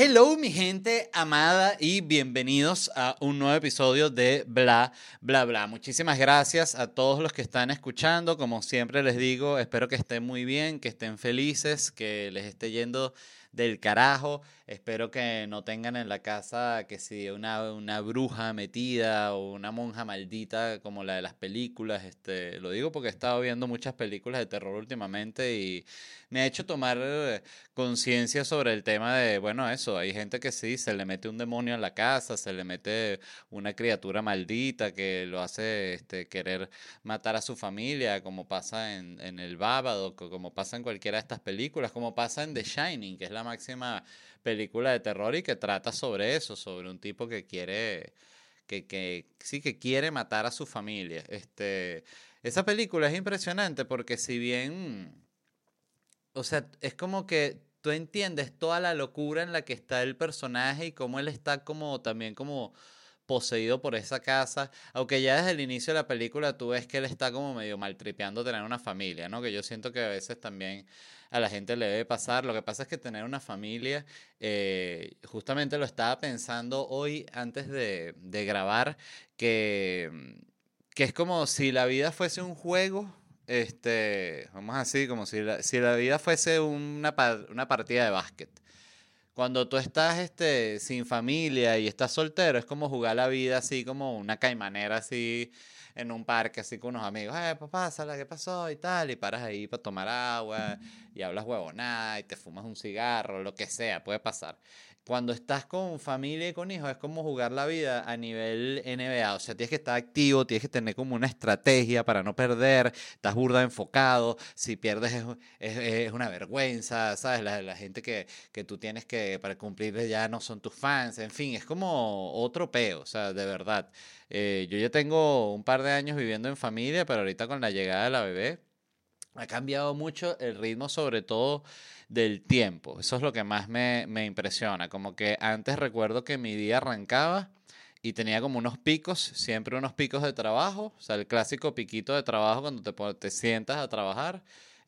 Hello mi gente amada y bienvenidos a un nuevo episodio de Bla Bla Bla. Muchísimas gracias a todos los que están escuchando. Como siempre les digo, espero que estén muy bien, que estén felices, que les esté yendo del carajo. Espero que no tengan en la casa que si una, una bruja metida o una monja maldita como la de las películas. Este, lo digo porque he estado viendo muchas películas de terror últimamente y me ha hecho tomar eh, conciencia sobre el tema de, bueno, eso, hay gente que sí, se le mete un demonio en la casa, se le mete una criatura maldita que lo hace este, querer matar a su familia, como pasa en, en El Bábado, como pasa en cualquiera de estas películas, como pasa en The Shining, que es la máxima película de terror y que trata sobre eso, sobre un tipo que quiere, que, que sí que quiere matar a su familia. Este, esa película es impresionante porque si bien, o sea, es como que tú entiendes toda la locura en la que está el personaje y cómo él está como también como poseído por esa casa, aunque ya desde el inicio de la película tú ves que él está como medio maltripeando tener una familia, ¿no? Que yo siento que a veces también a la gente le debe pasar. Lo que pasa es que tener una familia, eh, justamente lo estaba pensando hoy antes de, de grabar, que, que es como si la vida fuese un juego. Este, vamos así, como si la, si la vida fuese una, una partida de básquet cuando tú estás este, sin familia y estás soltero, es como jugar la vida así como una caimanera así en un parque así con unos amigos, eh, papá, ¿sabes qué pasó? Y tal, y paras ahí para tomar agua y hablas huevonada y te fumas un cigarro, lo que sea, puede pasar. Cuando estás con familia y con hijos es como jugar la vida a nivel NBA, o sea, tienes que estar activo, tienes que tener como una estrategia para no perder, estás burda enfocado, si pierdes es, es, una vergüenza, ¿sabes? La, la gente que, que tú tienes que, para cumplir ya no son tus fans, en fin, es como otro peo, o sea, de verdad. Eh, yo ya tengo un par de años viviendo en familia, pero ahorita con la llegada de la bebé ha cambiado mucho el ritmo, sobre todo del tiempo. Eso es lo que más me, me impresiona. Como que antes recuerdo que mi día arrancaba y tenía como unos picos, siempre unos picos de trabajo, o sea, el clásico piquito de trabajo cuando te, te sientas a trabajar,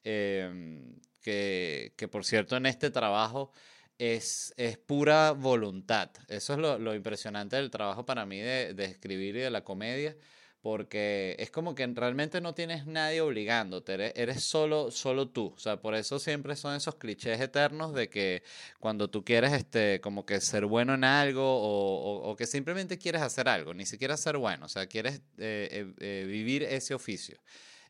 em, que, que por cierto en este trabajo es, es pura voluntad. Eso es lo, lo, impresionante del trabajo para mí de, de, escribir y de la comedia, porque es como que realmente no tienes nadie obligándote, eres, eres, solo, solo tú. O sea, por eso siempre son esos clichés eternos de que cuando tú quieres este, como que ser bueno en algo o, o, o que simplemente quieres hacer algo, ni siquiera ser bueno, o sea, quieres eh, eh, eh, vivir ese oficio.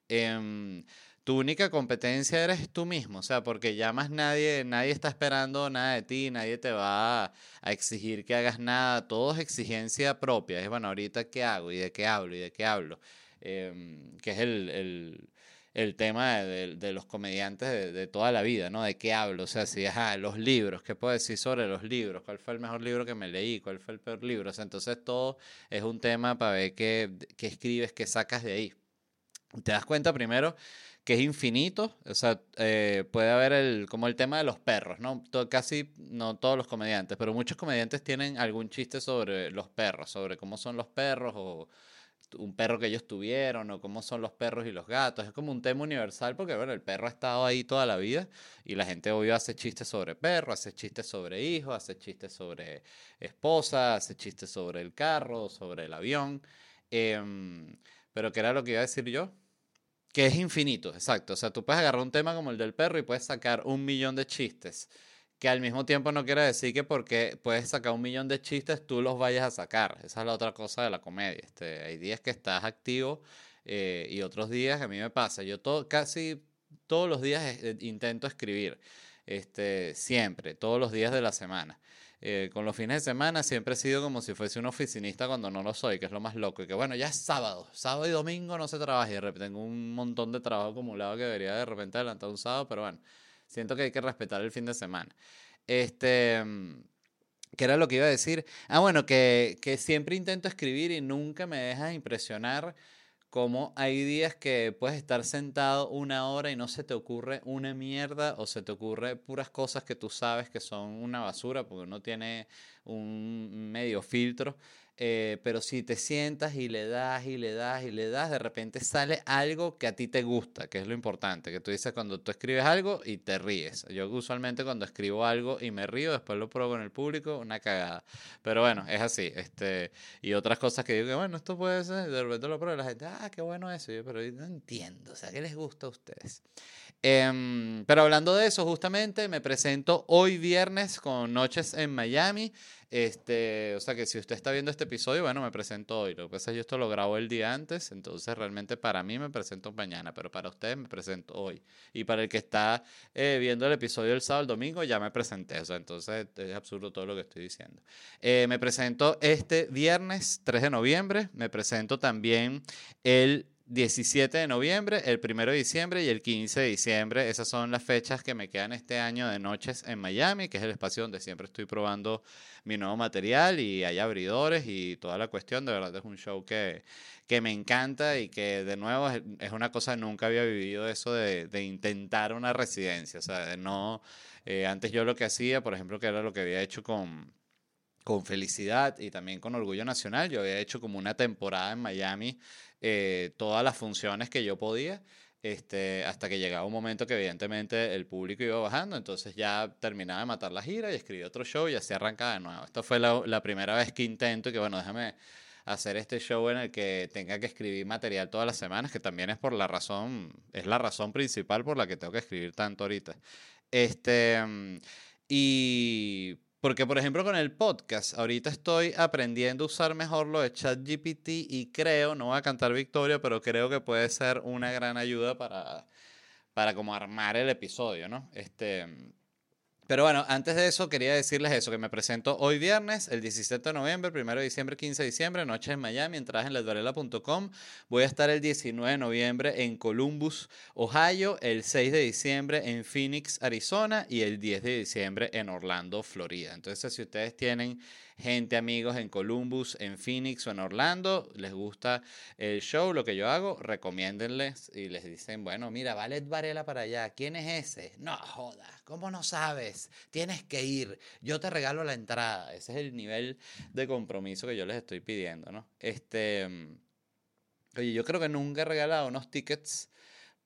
Eh, tu única competencia eres tú mismo, o sea, porque ya más nadie, nadie está esperando nada de ti, nadie te va a, exigir que hagas nada, todo es exigencia propia, es bueno, ahorita qué hago y de qué hablo y de qué hablo, eh, que es el, el, el tema de, de, los comediantes de, de, toda la vida, ¿no? De qué hablo, o sea, si, ajá, los libros, ¿qué puedo decir sobre los libros? ¿Cuál fue el mejor libro que me leí? ¿Cuál fue el peor libro? O sea, entonces todo es un tema para ver qué, qué escribes, qué sacas de ahí. Te das cuenta primero que es infinito, o sea, eh, puede haber el, como el tema de los perros, ¿no? Casi no todos los comediantes, pero muchos comediantes tienen algún chiste sobre los perros, sobre cómo son los perros o un perro que ellos tuvieron o cómo son los perros y los gatos. Es como un tema universal porque, bueno, el perro ha estado ahí toda la vida y la gente obvio hace chistes sobre perro, hace chistes sobre hijos, hace chistes sobre esposa, hace chistes sobre el carro, sobre el avión. Eh, pero ¿qué era lo que iba a decir yo? Que es infinito, exacto. O sea, tú puedes agarrar un tema como el del perro y puedes sacar un millón de chistes. Que al mismo tiempo no quiere decir que porque puedes sacar un millón de chistes tú los vayas a sacar. Esa es la otra cosa de la comedia. Este, hay días que estás activo eh, y otros días a mí me pasa. Yo todo, casi todos los días eh, intento escribir. Este, siempre, todos los días de la semana. Eh, con los fines de semana siempre he sido como si fuese un oficinista cuando no lo soy, que es lo más loco. Y que bueno, ya es sábado, sábado y domingo no se trabaja y de repente tengo un montón de trabajo acumulado que debería de repente adelantar un sábado, pero bueno, siento que hay que respetar el fin de semana. Este, ¿qué era lo que iba a decir? Ah, bueno, que, que siempre intento escribir y nunca me deja impresionar como hay días que puedes estar sentado una hora y no se te ocurre una mierda o se te ocurre puras cosas que tú sabes que son una basura porque uno tiene un medio filtro. Eh, pero si te sientas y le das y le das y le das, de repente sale algo que a ti te gusta, que es lo importante, que tú dices cuando tú escribes algo y te ríes. Yo usualmente cuando escribo algo y me río, después lo pruebo en el público, una cagada. Pero bueno, es así. Este, y otras cosas que digo que, bueno, esto puede ser, de repente lo pruebo la gente, ah, qué bueno eso, yo, pero no entiendo, o sea, ¿qué les gusta a ustedes? Em, pero hablando de eso, justamente me presento hoy viernes con Noches en Miami. Este, o sea que si usted está viendo este episodio, bueno, me presento hoy. Lo que pasa es que yo esto lo grabo el día antes, entonces realmente para mí me presento mañana, pero para ustedes me presento hoy. Y para el que está eh, viendo el episodio el sábado, el domingo, ya me presenté. O sea, entonces es absurdo todo lo que estoy diciendo. Eh, me presento este viernes 3 de noviembre. Me presento también el 17 de noviembre, el 1 de diciembre y el 15 de diciembre. Esas son las fechas que me quedan este año de noches en Miami, que es el espacio donde siempre estoy probando mi nuevo material y hay abridores y toda la cuestión. De verdad es un show que, que me encanta y que de nuevo es, una cosa, nunca había vivido eso de, de intentar una residencia. O sea, de no... Eh, antes yo lo que hacía, por ejemplo, que era lo que había hecho con con felicidad y también con orgullo nacional. Yo había hecho como una temporada en Miami, eh, todas las funciones que yo podía, este, hasta que llegaba un momento que evidentemente el público iba bajando, entonces ya terminaba de matar la gira y escribí otro show y así arrancaba de nuevo. Esta fue la, primera vez que intento y que bueno, déjame hacer este show en el que tenga que escribir material todas las semanas, que también es por la razón, es la razón principal por la que tengo que escribir tanto ahorita. Este, mm, y porque, por ejemplo, con el podcast, ahorita estoy aprendiendo a usar mejor lo de ChatGPT y creo, no voy a cantar victoria, pero creo que puede ser una gran ayuda para, para como armar el episodio, ¿no? Este, pero bueno, antes de eso quería decirles eso, que me presento hoy viernes, el 17 de noviembre, 1 de diciembre, 15 de diciembre, noche en Miami, entradas en ledvarela.com. Voy a estar el 19 de noviembre en Columbus, Ohio, el 6 de diciembre en Phoenix, Arizona y el 10 de diciembre en Orlando, Florida. Entonces, si ustedes tienen gente, amigos en Columbus, en Phoenix o en Orlando, les gusta el show, lo que yo hago, recomiéndenles y les dicen, bueno, mira, Valet Varela para allá, ¿quién es ese? No, joda, ¿cómo no sabes? Tienes que ir, yo te regalo la entrada. Ese es el nivel de compromiso que yo les estoy pidiendo, ¿no? Este, oye, yo creo que nunca he regalado unos tickets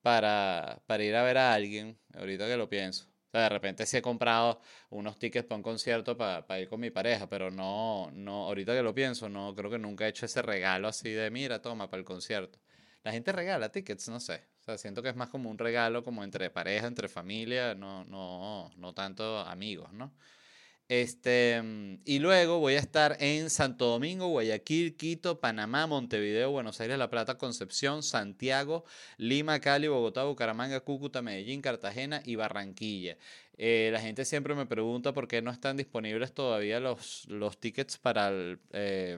para, para ir a ver a alguien, ahorita que lo pienso de repente sí he comprado unos tickets para un concierto para, ir con mi pareja, pero no, no, ahorita que lo pienso, no creo que nunca he hecho ese regalo así de, mira, toma, para el concierto. La gente regala tickets, no sé. O sea, siento que es más como un regalo como entre pareja, entre familia, no, no, no tanto amigos, ¿no? Este, mm, y luego voy a estar en Santo Domingo, Guayaquil, Quito, Panamá, Montevideo, Buenos Aires, La Plata, Concepción, Santiago, Lima, Cali, Bogotá, Bucaramanga, Cúcuta, Medellín, Cartagena y Barranquilla. Eh, la gente siempre me pregunta por qué no están disponibles todavía los, los tickets para, eh,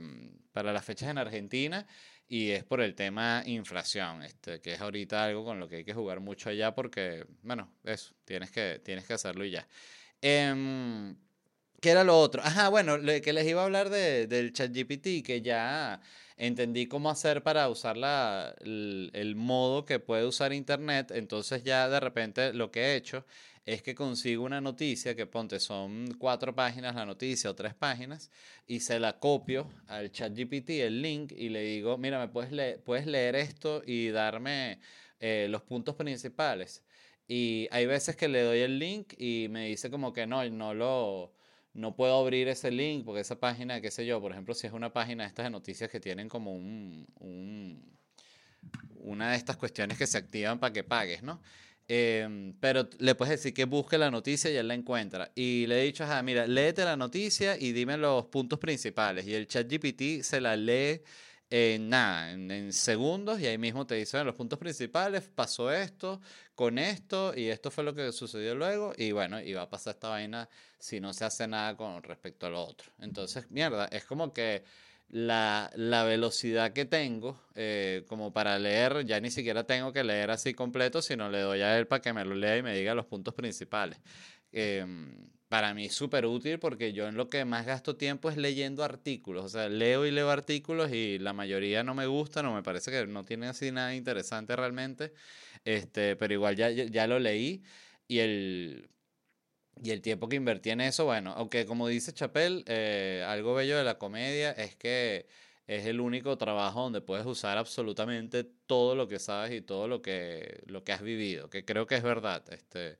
para las fechas en Argentina y es por el tema inflación, este, que es ahorita algo con lo que hay que jugar mucho allá porque, bueno, eso, tienes que, tienes que hacerlo y ya. Em, ¿Qué era lo otro? Ajá, bueno, que les iba a hablar de, del ChatGPT, que ya entendí cómo hacer para usar la, el, modo que puede usar Internet. Entonces ya de repente lo que he hecho es que consigo una noticia que ponte son cuatro páginas la noticia o tres páginas y se la copio al ChatGPT el link y le digo, mira, me puedes leer, puedes leer esto y darme eh, los puntos principales. Y hay veces que le doy el link y me dice como que no, no lo no puedo abrir ese link porque esa página, qué sé yo, por ejemplo, si es una página de estas de noticias que tienen como un, una de estas cuestiones que se activan para que pagues, ¿no? Em, pero le puedes decir que busque la noticia y él la encuentra. Y le he dicho, mira, léete la noticia y dime los puntos principales. Y el chat GPT se la lee en nada, en, segundos, y ahí mismo te dicen los puntos principales, pasó esto, con esto, y esto fue lo que sucedió luego, y bueno, y va a pasar esta vaina si no se hace nada con respecto a lo otro. Entonces, mierda, es como que la, la velocidad que tengo, eh, como para leer, ya ni siquiera tengo que leer así completo, sino le doy a él para que me lo lea y me diga los puntos principales. Em, para mí súper útil porque yo en lo que más gasto tiempo es leyendo artículos. O sea, leo y leo artículos y la mayoría no me gustan o me parece que no tiene así nada interesante realmente. Este, pero igual ya, ya lo leí y el, Y el tiempo que invertí en eso, bueno, aunque como dice Chapel, eh, algo bello de la comedia es que es el único trabajo donde puedes usar absolutamente todo lo que sabes y todo lo que, lo que has vivido, que creo que es verdad. Este,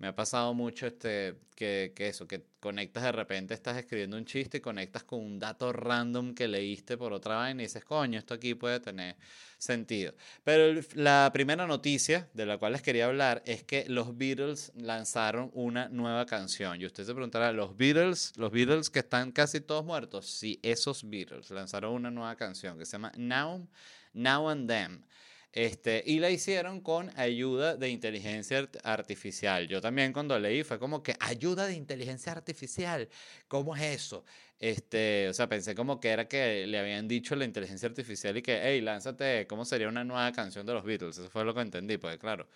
me ha pasado mucho este, que, que, eso, que conectas de repente, estás escribiendo un chiste y conectas con un dato random que leíste por otra vaina y dices, coño, esto aquí puede tener sentido. Pero la primera noticia de la cual les quería hablar es que los Beatles lanzaron una nueva canción. Y usted se preguntará, ¿los Beatles, los Beatles que están casi todos muertos? Sí, esos Beatles lanzaron una nueva canción que se llama Now, Now and Then. Este, y la hicieron con ayuda de inteligencia artificial. Yo también cuando leí fue como que ayuda de inteligencia artificial. ¿Cómo es eso? Este, o sea, pensé como que era que le habían dicho la inteligencia artificial y que, hey, lánzate, ¿cómo sería una nueva canción de los Beatles? Eso fue lo que entendí, porque claro,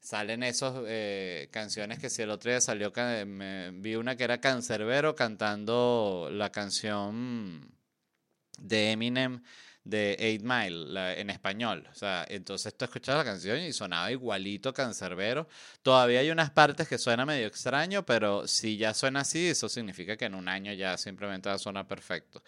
salen esas eh, canciones que si el otro día salió, me, vi una que era Cancerbero cantando la canción de Eminem de Eight Mile en español. O sea, entonces tú escuchas la canción y sonaba igualito cancerbero. Todavía hay unas partes que suena medio extraño, pero si ya suena así, eso significa que en un año ya simplemente va a sonar perfecto.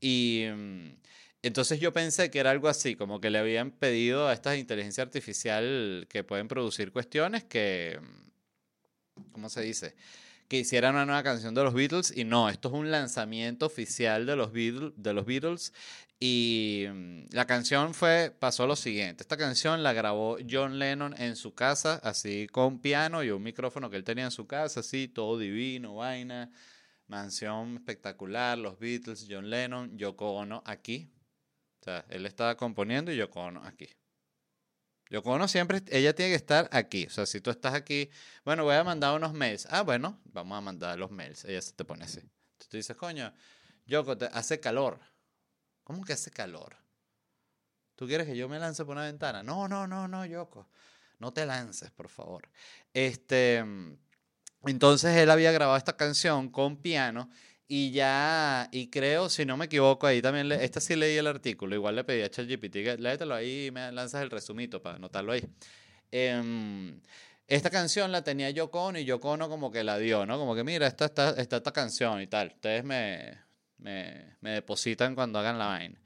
Y mm, entonces yo pensé que era algo así, como que le habían pedido a esta inteligencia artificial que pueden producir cuestiones que, mm, ¿cómo se dice? Que hicieran una nueva canción de los Beatles y no, esto es un lanzamiento oficial de los Beatles, de los Beatles y mm, la canción fue, pasó lo siguiente. Esta canción la grabó John Lennon en su casa, así con piano y un micrófono que él tenía en su casa, así, todo divino, vaina, mansión espectacular, los Beatles, John Lennon, Yoko Ono aquí. O sea, él estaba componiendo y Yoko Ono aquí. Yoko Ono siempre, ella tiene que estar aquí. O sea, si tú estás aquí, bueno, voy a mandar unos mails. Ah, bueno, vamos a mandar los mails. Ella se te pone así. Tú dices, coño, Yoko, te hace calor ¿Cómo que hace calor? ¿Tú quieres que yo me lance por una ventana? No, no, no, no, Yoko. No te lances, por favor. Este, entonces él había grabado esta canción con piano y ya, y creo, si no me equivoco, ahí también, le, esta sí leí el artículo, igual le pedí a ChatGPT, léetelo ahí y me lanzas el resumito para anotarlo ahí. Em, esta canción la tenía Yoko Ono y Yoko Ono como que la dio, ¿no? Como que mira, esta, esta, esta, esta canción y tal. Ustedes me, me, me depositan cuando hagan la vaina.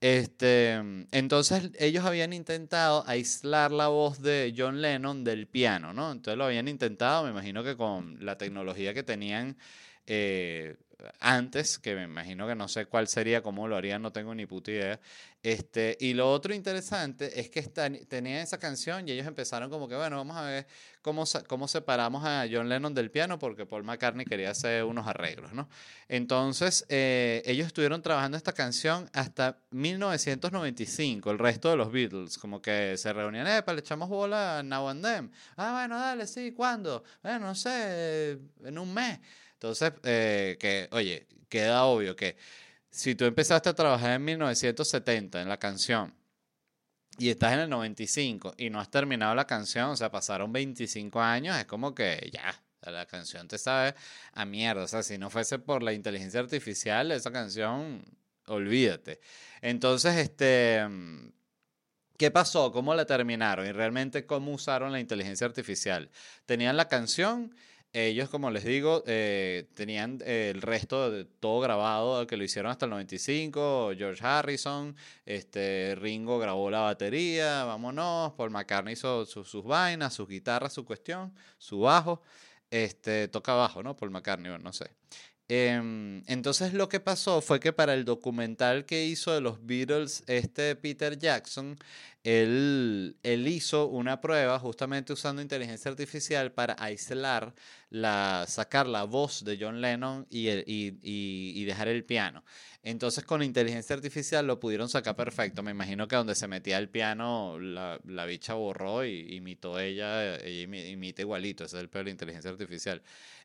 Este, entonces ellos habían intentado aislar la voz de John Lennon del piano, ¿no? Entonces lo habían intentado, me imagino que con la tecnología que tenían eh, antes, que me imagino que no sé cuál sería, cómo lo harían, no tengo ni puta idea. Este, y lo otro interesante es que tenía esa canción y ellos empezaron como que, bueno, vamos a ver cómo, cómo separamos a John Lennon del piano porque Paul McCartney quería hacer unos arreglos, ¿no? Entonces, eh, ellos estuvieron trabajando esta canción hasta 1995, el resto de los Beatles, como que se reunían, eh, le echamos bola a Now and Them. Ah, bueno, dale, sí, ¿cuándo? Bueno, no sé, en un mes. Entonces, eh, que, oye, queda obvio que si tú empezaste a trabajar en 1970 en la canción y estás en el 95 y no has terminado la canción, o sea, pasaron 25 años, es como que ya, la canción te sabe a mierda. O sea, si no fuese por la inteligencia artificial, esa canción, olvídate. Entonces, este, ¿qué pasó? ¿Cómo la terminaron? Y realmente, ¿cómo usaron la inteligencia artificial? Tenían la canción ellos, como les digo, eh, tenían eh, el resto de todo grabado, que lo hicieron hasta el 95, George Harrison, este, Ringo grabó la batería, vámonos, Paul McCartney hizo sus vainas, sus guitarras, su cuestión, su bajo, este, toca bajo, ¿no? Paul McCartney, no sé. Em, entonces lo que pasó fue que para el documental que hizo de los Beatles, este Peter Jackson, él, él, hizo una prueba justamente usando inteligencia artificial para aislar, la, sacar la voz de John Lennon y, y, y, dejar el piano. Entonces con inteligencia artificial lo pudieron sacar perfecto. Me imagino que donde se metía el piano, la, la bicha borró y imitó ella, ella imita igualito, ese es el peor de inteligencia artificial.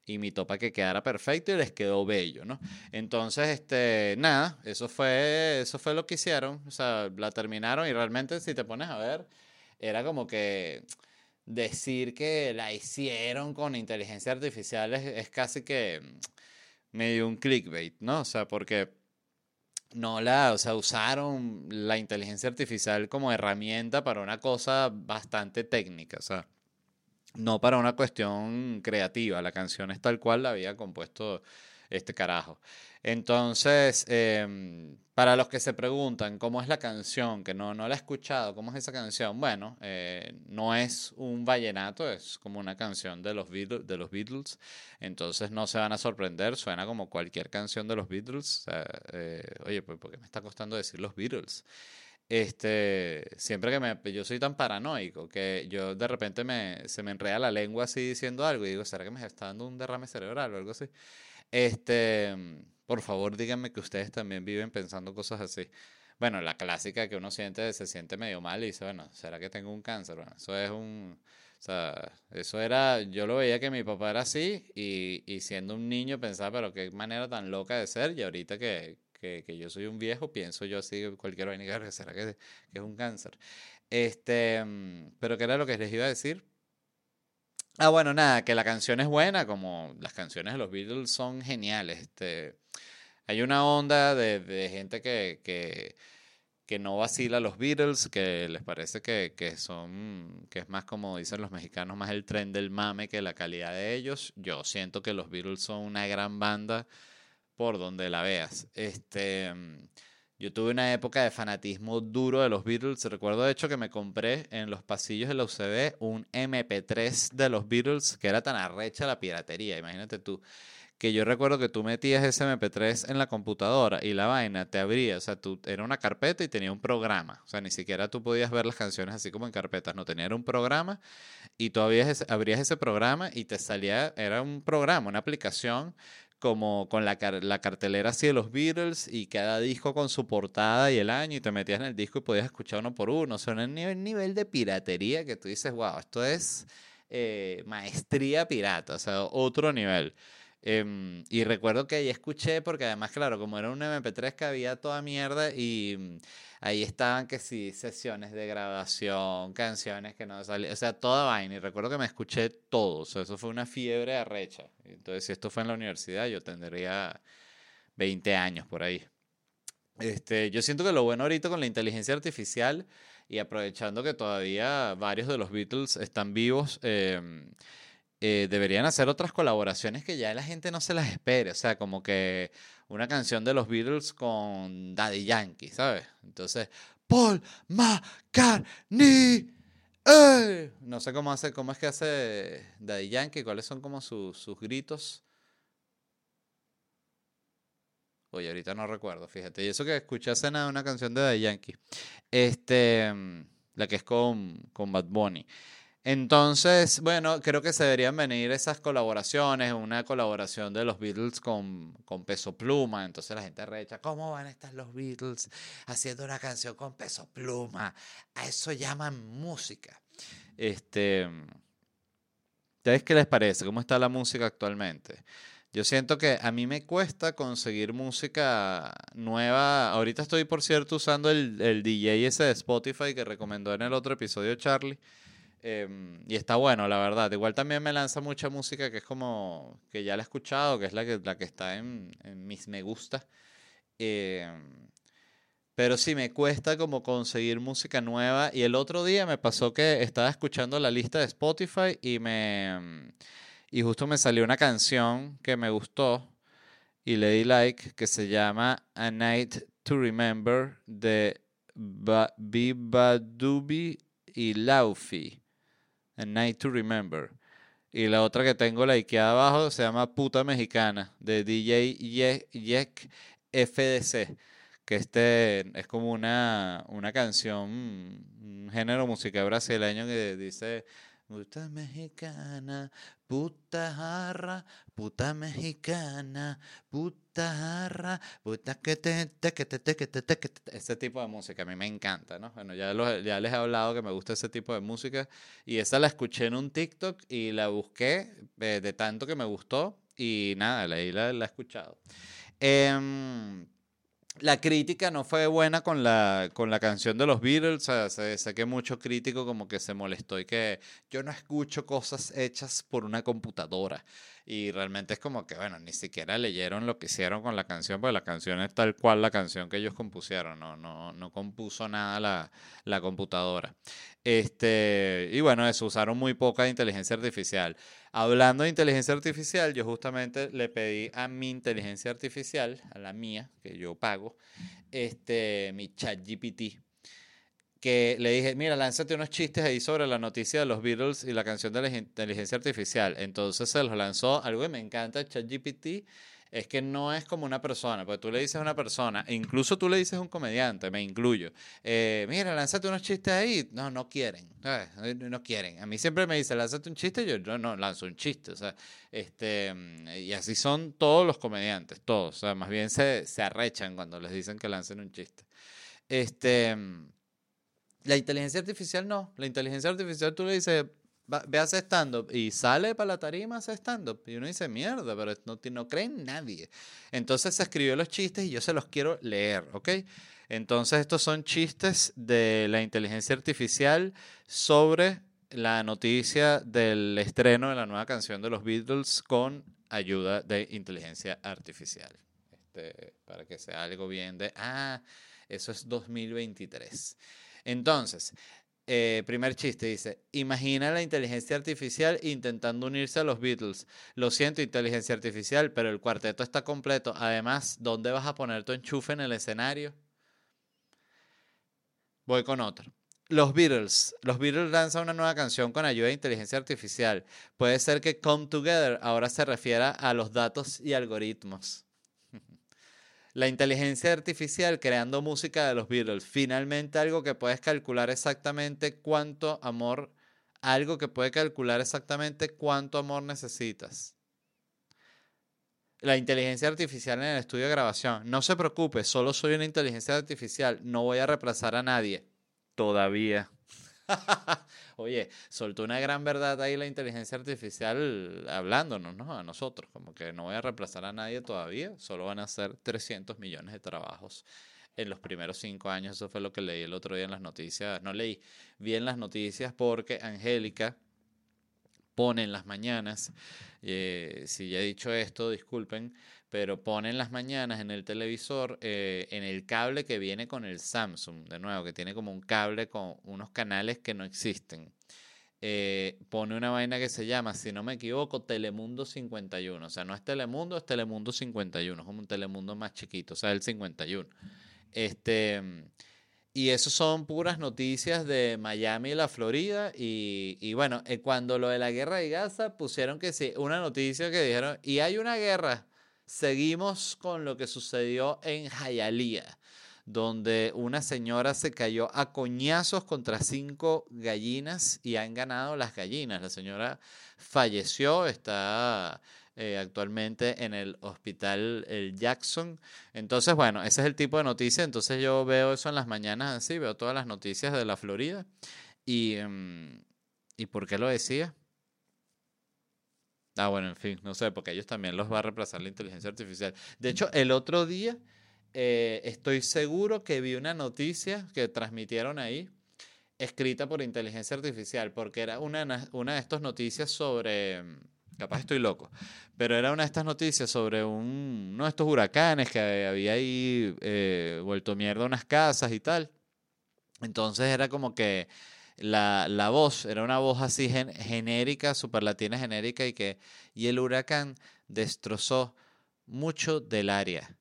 Imitó para que quedara perfecto y les quedó bello, ¿no? Entonces, este, nada, eso fue, eso fue lo que hicieron. O sea, la terminaron y realmente si te pones a ver, era como que decir que la hicieron con inteligencia artificial es, casi que medio un clickbait, ¿no? O sea, porque no la, o sea, usaron la inteligencia artificial como herramienta para una cosa bastante técnica, o sea, no para una cuestión creativa. La canción es tal cual la había compuesto este carajo. Entonces, em, para los que se preguntan cómo es la canción, que no, no la he escuchado, cómo es esa canción, bueno, eh, no es un vallenato, es como una canción de los, Beatles, entonces no se van a sorprender, suena como cualquier canción de los Beatles. Eh, oye, pues ¿por qué me está costando decir los Beatles? Este, siempre que me, yo soy tan paranoico que yo de repente me, se me enreda la lengua así diciendo algo y digo, ¿será que me está dando un derrame cerebral o algo así? Este, por favor, díganme que ustedes también viven pensando cosas así. Bueno, la clásica que uno siente, se siente medio mal y dice, bueno, ¿será que tengo un cáncer? Bueno, eso es un, o sea, eso era, yo lo veía que mi papá era así y, y siendo un niño pensaba, pero qué manera tan loca de ser y ahorita que, que, yo soy un viejo, pienso yo así, cualquier vaina que será que, que, es un cáncer. Este, mm, pero ¿qué era lo que les iba a decir? Ah, bueno, nada, que la canción es buena, como las canciones de los Beatles son geniales. Este, hay una onda de, de gente que, que, que, no vacila a los Beatles, que les parece que, que, son, que es más como dicen los mexicanos, más el tren del mame que la calidad de ellos. Yo siento que los Beatles son una gran banda por donde la veas. Este, mm, yo tuve una época de fanatismo duro de los Beatles. Recuerdo de hecho que me compré en los pasillos de la UCB un MP3 de los Beatles que era tan arrecha la piratería. Imagínate tú que yo recuerdo que tú metías ese MP3 en la computadora y la vaina te abría, o sea, tú era una carpeta y tenía un programa, o sea, ni siquiera tú podías ver las canciones así como en carpetas, no tenía un programa y tú abrías ese programa y te salía, era un programa, una aplicación como con la, la, cartelera así de los Beatles y cada disco con su portada y el año y te metías en el disco y podías escuchar uno por uno. O sea, un nivel, nivel de piratería que tú dices, wow, esto es eh, maestría pirata, o sea, otro nivel. Em, y recuerdo que ahí escuché, porque además, claro, como era un MP3 que había toda mierda y ahí estaban que sí, sesiones de grabación, canciones que no salían, o sea, toda vaina. Y recuerdo que me escuché todo, o sea, eso fue una fiebre arrecha. Entonces, si esto fue en la universidad, yo tendría 20 años por ahí. Este, yo siento que lo bueno ahorita con la inteligencia artificial y aprovechando que todavía varios de los Beatles están vivos, eh, eh, deberían hacer otras colaboraciones que ya la gente no se las espere. O sea, como que una canción de los Beatles con Daddy Yankee, ¿sabes? Entonces, Paul McCartney. No sé cómo hace, cómo es que hace Daddy Yankee, cuáles son como sus, gritos. Oye, ahorita no recuerdo, fíjate. Y eso que escuché hace nada una canción de Daddy Yankee. Este, la que es con, con Bad Bunny. Entonces, bueno, creo que se deberían venir esas colaboraciones, una colaboración de los Beatles con, con Peso Pluma. Entonces la gente recha, ¿cómo van a estar los Beatles haciendo una canción con Peso Pluma? A eso llaman música. Este, ¿Ustedes qué les parece? ¿Cómo está la música actualmente? Yo siento que a mí me cuesta conseguir música nueva. Ahorita estoy, por cierto, usando el, el DJ ese de Spotify que recomendó en el otro episodio Charlie. Em, y está bueno, la verdad. Igual también me lanza mucha música que es como que ya la he escuchado, que es la que, la que está en, mis me gusta. Em, pero sí, me cuesta como conseguir música nueva. Y el otro día me pasó que estaba escuchando la lista de Spotify y me. Y justo me salió una canción que me gustó y le di like que se llama A Night to Remember de Bibadubi y Laufi. A Night to Remember. Y la otra que tengo likeada abajo se llama Puta Mexicana, de DJ Yek FDC. Que este es como una, una canción, un género musical brasileño que dice Puta mexicana, puta jarra, puta mexicana, puta jarra, puta que te, te, que te, te, que te, te, Ese tipo de música a mí me encanta, ¿no? Bueno, ya, ya les he hablado que me gusta ese tipo de música y esa la escuché en un TikTok y la busqué de, de tanto que me gustó y nada, la, la, la he escuchado. Eh, la crítica no fue buena con la, con la canción de los Beatles. O sea, sé, que mucho crítico como que se molestó y que yo no escucho cosas hechas por una computadora. Y realmente es como que, bueno, ni siquiera leyeron lo que hicieron con la canción, porque la canción es tal cual la canción que ellos compusieron, no, no, no compuso nada la, la computadora. Este, y bueno, eso, usaron muy poca inteligencia artificial. Hablando de inteligencia artificial, yo justamente le pedí a mi inteligencia artificial, a la mía, que yo pago, este, mi chat GPT, que le dije, mira, lánzate unos chistes ahí sobre la noticia de los Beatles y la canción de la inteligencia artificial. Entonces se los lanzó, algo que me encanta ChatGPT es que no es como una persona, porque tú le dices a una persona, incluso tú le dices a un comediante, me incluyo, eh, mira, lánzate unos chistes ahí, no, no quieren, no quieren. A mí siempre me dice, lánzate un chiste, yo no, no lanzo un chiste, o sea, este, y así son todos los comediantes, todos, o sea, más bien se, se arrechan cuando les dicen que lancen un chiste. Este, la inteligencia artificial no. La inteligencia artificial tú le dices, ve a stand-up y sale para la tarima a stand-up. Y uno dice, mierda, pero no, no cree nadie. Entonces se escribió los chistes y yo se los quiero leer, ¿ok? Entonces estos son chistes de la inteligencia artificial sobre la noticia del estreno de la nueva canción de los Beatles con ayuda de inteligencia artificial. Este, para que sea algo bien de, ah, eso es 2023. Entonces, eh, primer chiste dice, imagina la inteligencia artificial intentando unirse a los Beatles. Lo siento, inteligencia artificial, pero el cuarteto está completo. Además, ¿dónde vas a poner tu enchufe en el escenario? Voy con otro. Los Beatles. Los Beatles lanzan una nueva canción con ayuda de inteligencia artificial. Puede ser que Come Together ahora se refiera a los datos y algoritmos. La inteligencia artificial creando música de los Beatles. Finalmente algo que puedes calcular exactamente cuánto amor, algo que puede calcular exactamente cuánto amor necesitas. La inteligencia artificial en el estudio de grabación. No se preocupe, solo soy una inteligencia artificial. No voy a reemplazar a nadie. Todavía. Oye, soltó una gran verdad ahí la inteligencia artificial hablándonos, ¿no? A nosotros, como que no voy a reemplazar a nadie todavía, solo van a ser 300 millones de trabajos en los primeros cinco años. Eso fue lo que leí el otro día en las noticias. No leí bien las noticias porque Angélica pone en las mañanas, eh, si ya he dicho esto, disculpen, pero pone en las mañanas en el televisor, eh, en el cable que viene con el Samsung, de nuevo, que tiene como un cable con unos canales que no existen. Eh, pone una vaina que se llama, si no me equivoco, Telemundo 51. O sea, no es Telemundo, es Telemundo 51. Es como un Telemundo más chiquito, o sea, el 51. Este, y eso son puras noticias de Miami y la Florida. Y, y bueno, eh, cuando lo de la guerra de Gaza pusieron que sí, una noticia que dijeron, y hay una guerra Seguimos con lo que sucedió en Hialeah, donde una señora se cayó a coñazos contra cinco gallinas y han ganado las gallinas. La señora falleció, está eh, actualmente en el hospital el Jackson. Entonces, bueno, ese es el tipo de noticia. Entonces yo veo eso en las mañanas así, veo todas las noticias de la Florida. ¿Y, mm, ¿y por qué lo decía? Ah, bueno, en fin, no sé, porque ellos también los va a reemplazar la inteligencia artificial. De hecho, el otro día eh, estoy seguro que vi una noticia que transmitieron ahí, escrita por inteligencia artificial, porque era una, una de estas noticias sobre, capaz estoy loco, pero era una de estas noticias sobre un, uno de estos huracanes que había ahí eh, vuelto mierda unas casas y tal. Entonces era como que la, la voz, era una voz así genérica, superlatina genérica y que, y el huracán destrozó mucho del área,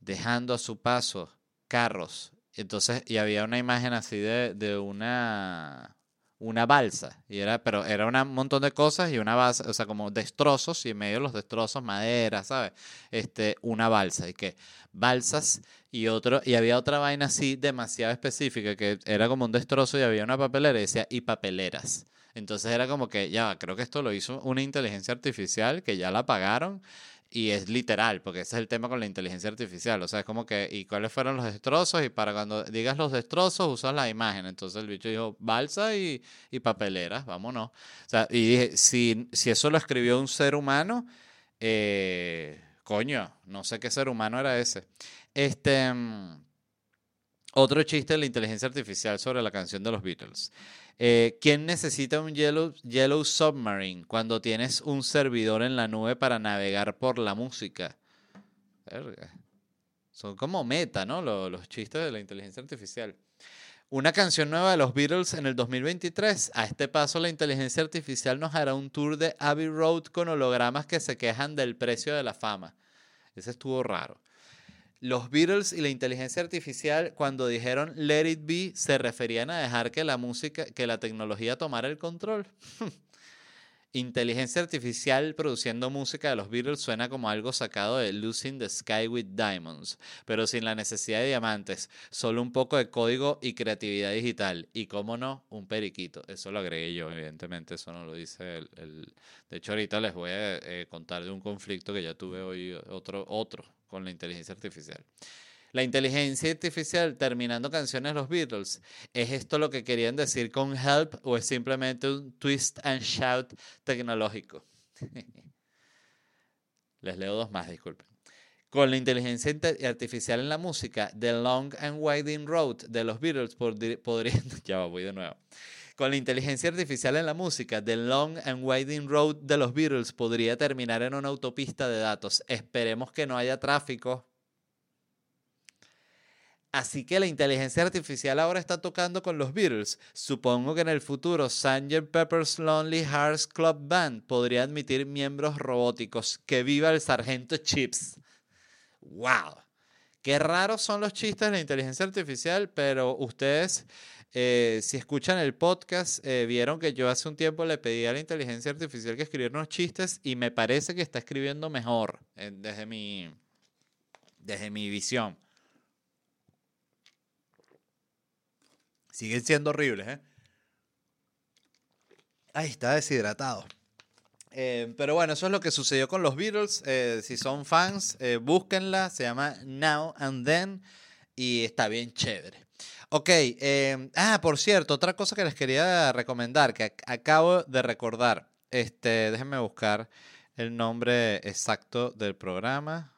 dejando a su paso carros. Entonces, y había una imagen así de, de una, una balsa, y era, pero era un montón de cosas y una balsa, o sea, como destrozos, y en medio de los destrozos, madera, ¿sabes? Este, una balsa, y que balsas y otro, y había otra vaina así demasiado específica, que era como un destrozo y había una papelera y decía, y papeleras. Entonces era como que, ya, creo que esto lo hizo una inteligencia artificial que ya la pagaron y es literal, porque ese es el tema con la inteligencia artificial. O sea, es como que, ¿y cuáles fueron los destrozos? Y para cuando digas los destrozos, usas la imagen. Entonces el bicho dijo, balsa y, y papeleras, vámonos. O sea, y dije, si, si eso lo escribió un ser humano, eh, coño, no sé qué ser humano era ese. Este. Otro chiste de la inteligencia artificial sobre la canción de los Beatles. Eh, ¿Quién necesita un Yellow, Submarine cuando tienes un servidor en la nube para navegar por la música? Son como meta, ¿no? Los, los chistes de la inteligencia artificial. Una canción nueva de los Beatles en el 2023. A este paso, la inteligencia artificial nos hará un tour de Abbey Road con hologramas que se quejan del precio de la fama. Ese estuvo raro. Los Beatles y la inteligencia artificial, cuando dijeron Let It Be, se referían a dejar que la música, que la tecnología tomara el control. Inteligencia artificial produciendo música de los Beatles suena como algo sacado de Losing the Sky with Diamonds, pero sin la necesidad de diamantes, solo un poco de código y creatividad digital. Y cómo no, un periquito. Eso lo agregué yo, evidentemente, eso no lo dice el... De hecho, ahorita les voy a eh, contar de un conflicto que ya tuve hoy, otro, otro con la inteligencia artificial. La inteligencia artificial terminando canciones los Beatles, ¿es esto lo que querían decir con help o es simplemente un twist and shout tecnológico? Les leo dos más, disculpen. Con la inteligencia artificial en la música, The Long and Winding Road de los Beatles podría... Ya voy de nuevo. Con la inteligencia artificial en la música, The Long and Winding Road de los Beatles podría terminar en una autopista de datos. Esperemos que no haya tráfico Así que la inteligencia artificial ahora está tocando con los Beatles. Supongo que en el futuro Sgt. Pepper's Lonely Hearts Club Band podría admitir miembros robóticos. ¡Que viva el sargento Chips! ¡Wow! Qué raros son los chistes de la inteligencia artificial, pero ustedes, eh, si escuchan el podcast, eh, vieron que yo hace un tiempo le pedí a la inteligencia artificial que escribiera unos chistes y me parece que está escribiendo mejor desde, mi, desde mi visión. Siguen siendo horribles, ¿eh? Ay, está deshidratado. Eh, pero bueno, eso es lo que sucedió con los Beatles. Eh, si son fans, eh, búsquenla. Se llama Now and Then y está bien chévere. Ok, ah, por cierto, otra cosa que les quería recomendar, que acabo de recordar. Este, déjenme buscar el nombre exacto del programa.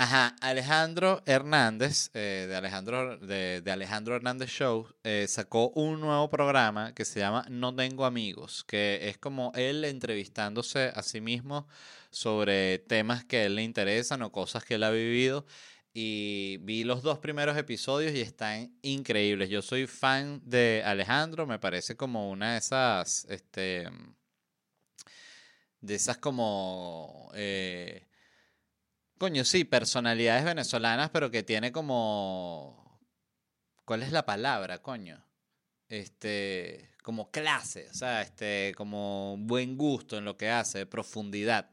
Ajá, Alejandro Hernández, eh, de, Alejandro, de, Alejandro Hernández Show, eh, sacó un nuevo programa que se llama No Tengo Amigos, que es como él entrevistándose a sí mismo sobre temas que a él le interesan o cosas que él ha vivido. Y vi los dos primeros episodios y están increíbles. Yo soy fan de Alejandro, me parece como una de esas, este, de esas como... Eh, Coño, sí, personalidades venezolanas, pero que tiene como. ¿Cuál es la palabra, coño? Este. como clase, o sea, este. como buen gusto en lo que hace, profundidad.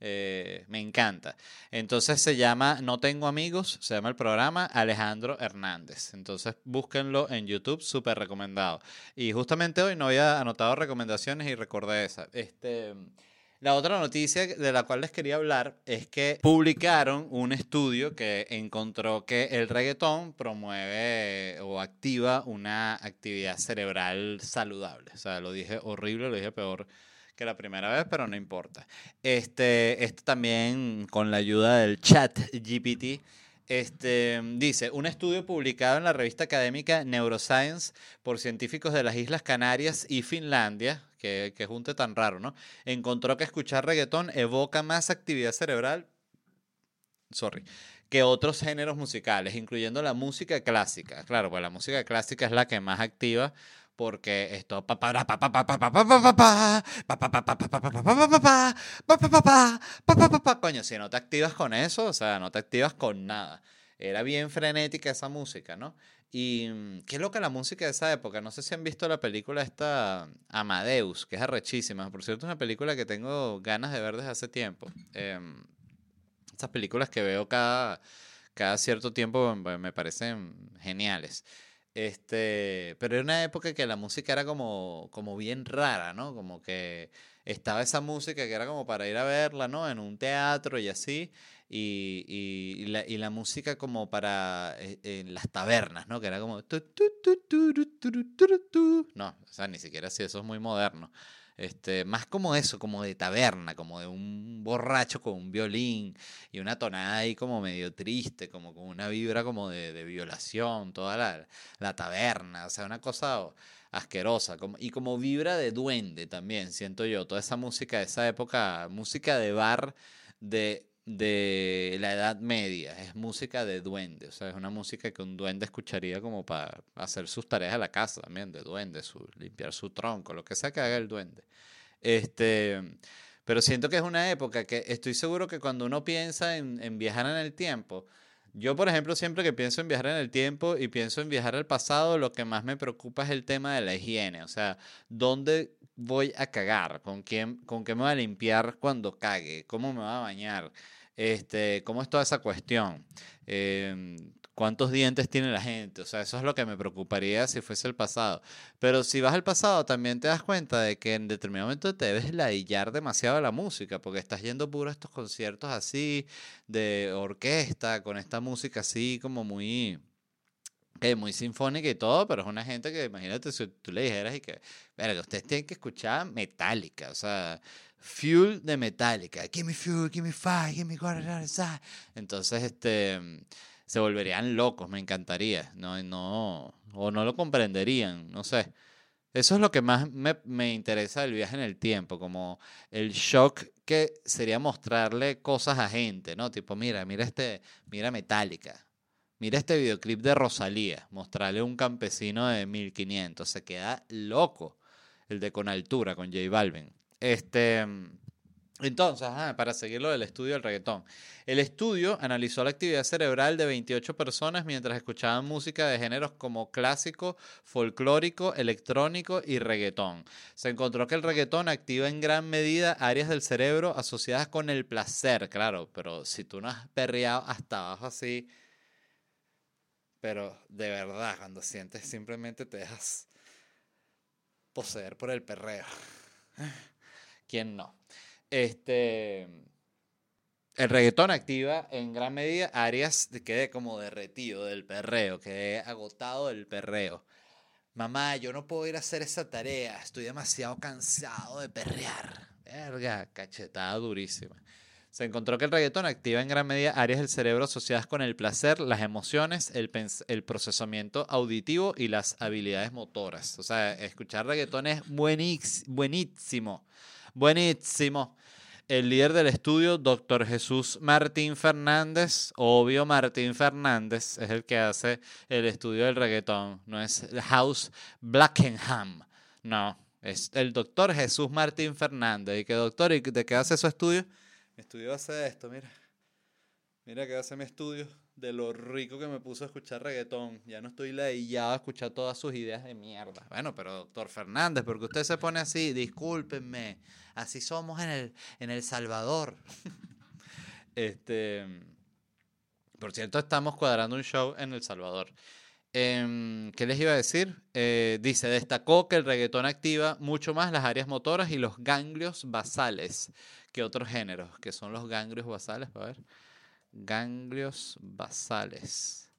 Eh, me encanta. Entonces se llama No Tengo Amigos, se llama el programa Alejandro Hernández. Entonces búsquenlo en YouTube, súper recomendado. Y justamente hoy no había anotado recomendaciones y recordé esa. Este. La otra noticia de la cual les quería hablar es que publicaron un estudio que encontró que el reggaetón promueve o activa una actividad cerebral saludable. O sea, lo dije horrible, lo dije peor que la primera vez, pero no importa. Este, esto también con la ayuda del chat GPT este, dice, un estudio publicado en la revista académica Neuroscience por científicos de las Islas Canarias y Finlandia, que, que junte tan raro, ¿no? Encontró que escuchar reggaetón evoca más actividad cerebral, sorry, que otros géneros musicales, incluyendo la música clásica. Claro, pues la música clásica es la que más activa porque esto coño si no te activas con eso o sea no te activas con nada era bien frenética esa música no y qué loca la música de esa época no sé si han visto la película esta Amadeus que es arrechísima por cierto es una película que tengo ganas de ver desde hace tiempo eh, estas películas que veo cada cada cierto tiempo me parecen geniales este, pero era una época que la música era como, como bien rara, ¿no? Como que estaba esa música que era como para ir a verla, ¿no? En un teatro y así. Y, y, la, y la, música como para en las tabernas, ¿no? Que era como... No, o sea, ni siquiera si eso es muy moderno. Este, más como eso, como de taberna, como de un borracho con un violín y una tonada ahí como medio triste, como con una vibra como de, violación, toda la, la, taberna, o sea, una cosa asquerosa como, y como vibra de duende también, siento yo, toda esa música de esa época, música de bar de de la Edad Media, es música de duende, o sea, es una música que un duende escucharía como para hacer sus tareas a la casa también, de duende, su, limpiar su tronco, lo que sea que haga el duende. Este, pero siento que es una época que estoy seguro que cuando uno piensa en, viajar en el tiempo, yo, por ejemplo, siempre que pienso en viajar en el tiempo y pienso en viajar al pasado, lo que más me preocupa es el tema de la higiene. O sea, ¿dónde voy a cagar? ¿Con quién, con qué me voy a limpiar cuando cague? ¿Cómo me voy a bañar? Este, ¿Cómo es toda esa cuestión? Em, ¿Cuántos dientes tiene la gente? O sea, eso es lo que me preocuparía si fuese el pasado. Pero si vas al pasado, también te das cuenta de que en determinado momento te debes ladillar demasiado la música, porque estás yendo puro a estos conciertos así, de orquesta, con esta música así como muy muy sinfónica y todo, pero es una gente que, imagínate, si tú le dijeras y que, verga, ustedes tienen que escuchar Metallica, o sea, Fuel de Metallica, give me fuel, give me fire, give me Entonces, este, se volverían locos, me encantaría, no, no, o no lo comprenderían, no sé. Eso es lo que más me, me interesa del viaje en el tiempo, como el shock que sería mostrarle cosas a gente, ¿no? Tipo, mira, mira este, mira Metallica, Mira este videoclip de Rosalía, mostrarle un campesino de 1500, se queda loco. El de Con Altura, con J Balvin. Este, entonces, para seguir lo del estudio del reggaetón. El estudio analizó la actividad cerebral de 28 personas mientras escuchaban música de géneros como clásico, folclórico, electrónico y reggaetón. Se encontró que el reggaetón activa en gran medida áreas del cerebro asociadas con el placer, claro, pero si tú no has perreado hasta abajo así pero de verdad, cuando sientes simplemente te dejas poseer por el perreo. ¿Quién no? Este. El reggaetón activa en gran medida áreas de quedé como derretido del perreo, quedé agotado del perreo. Mamá, yo no puedo ir a hacer esa tarea, estoy demasiado cansado de perrear. Verga, cachetada durísima. Se encontró que el reggaetón activa en gran medida áreas del cerebro asociadas con el placer, las emociones, el, el procesamiento auditivo y las habilidades motoras. O sea, escuchar reggaetón es buenísimo, buenísimo. El líder del estudio, doctor Jesús Martín Fernández, obvio Martín Fernández, es el que hace el estudio del reggaetón, no es House Blackenham, no, es el doctor Jesús Martín Fernández. ¿Y qué doctor? ¿Y de qué hace su estudio? Mi estudio hace esto, mira. Mira que hace mi estudio de lo rico que me puso a escuchar reggaetón. Ya no estoy ladillado a escuchar todas sus ideas de mierda. Bueno, pero doctor Fernández, porque usted se pone así, discúlpenme. Así somos en el, en el Salvador. este. Por cierto, estamos cuadrando un show en El Salvador. Em, ¿Qué les iba a decir? Eh, dice, destacó que el reggaetón activa mucho más las áreas motoras y los ganglios basales que otros géneros, que son los ganglios basales. A ver, ganglios basales.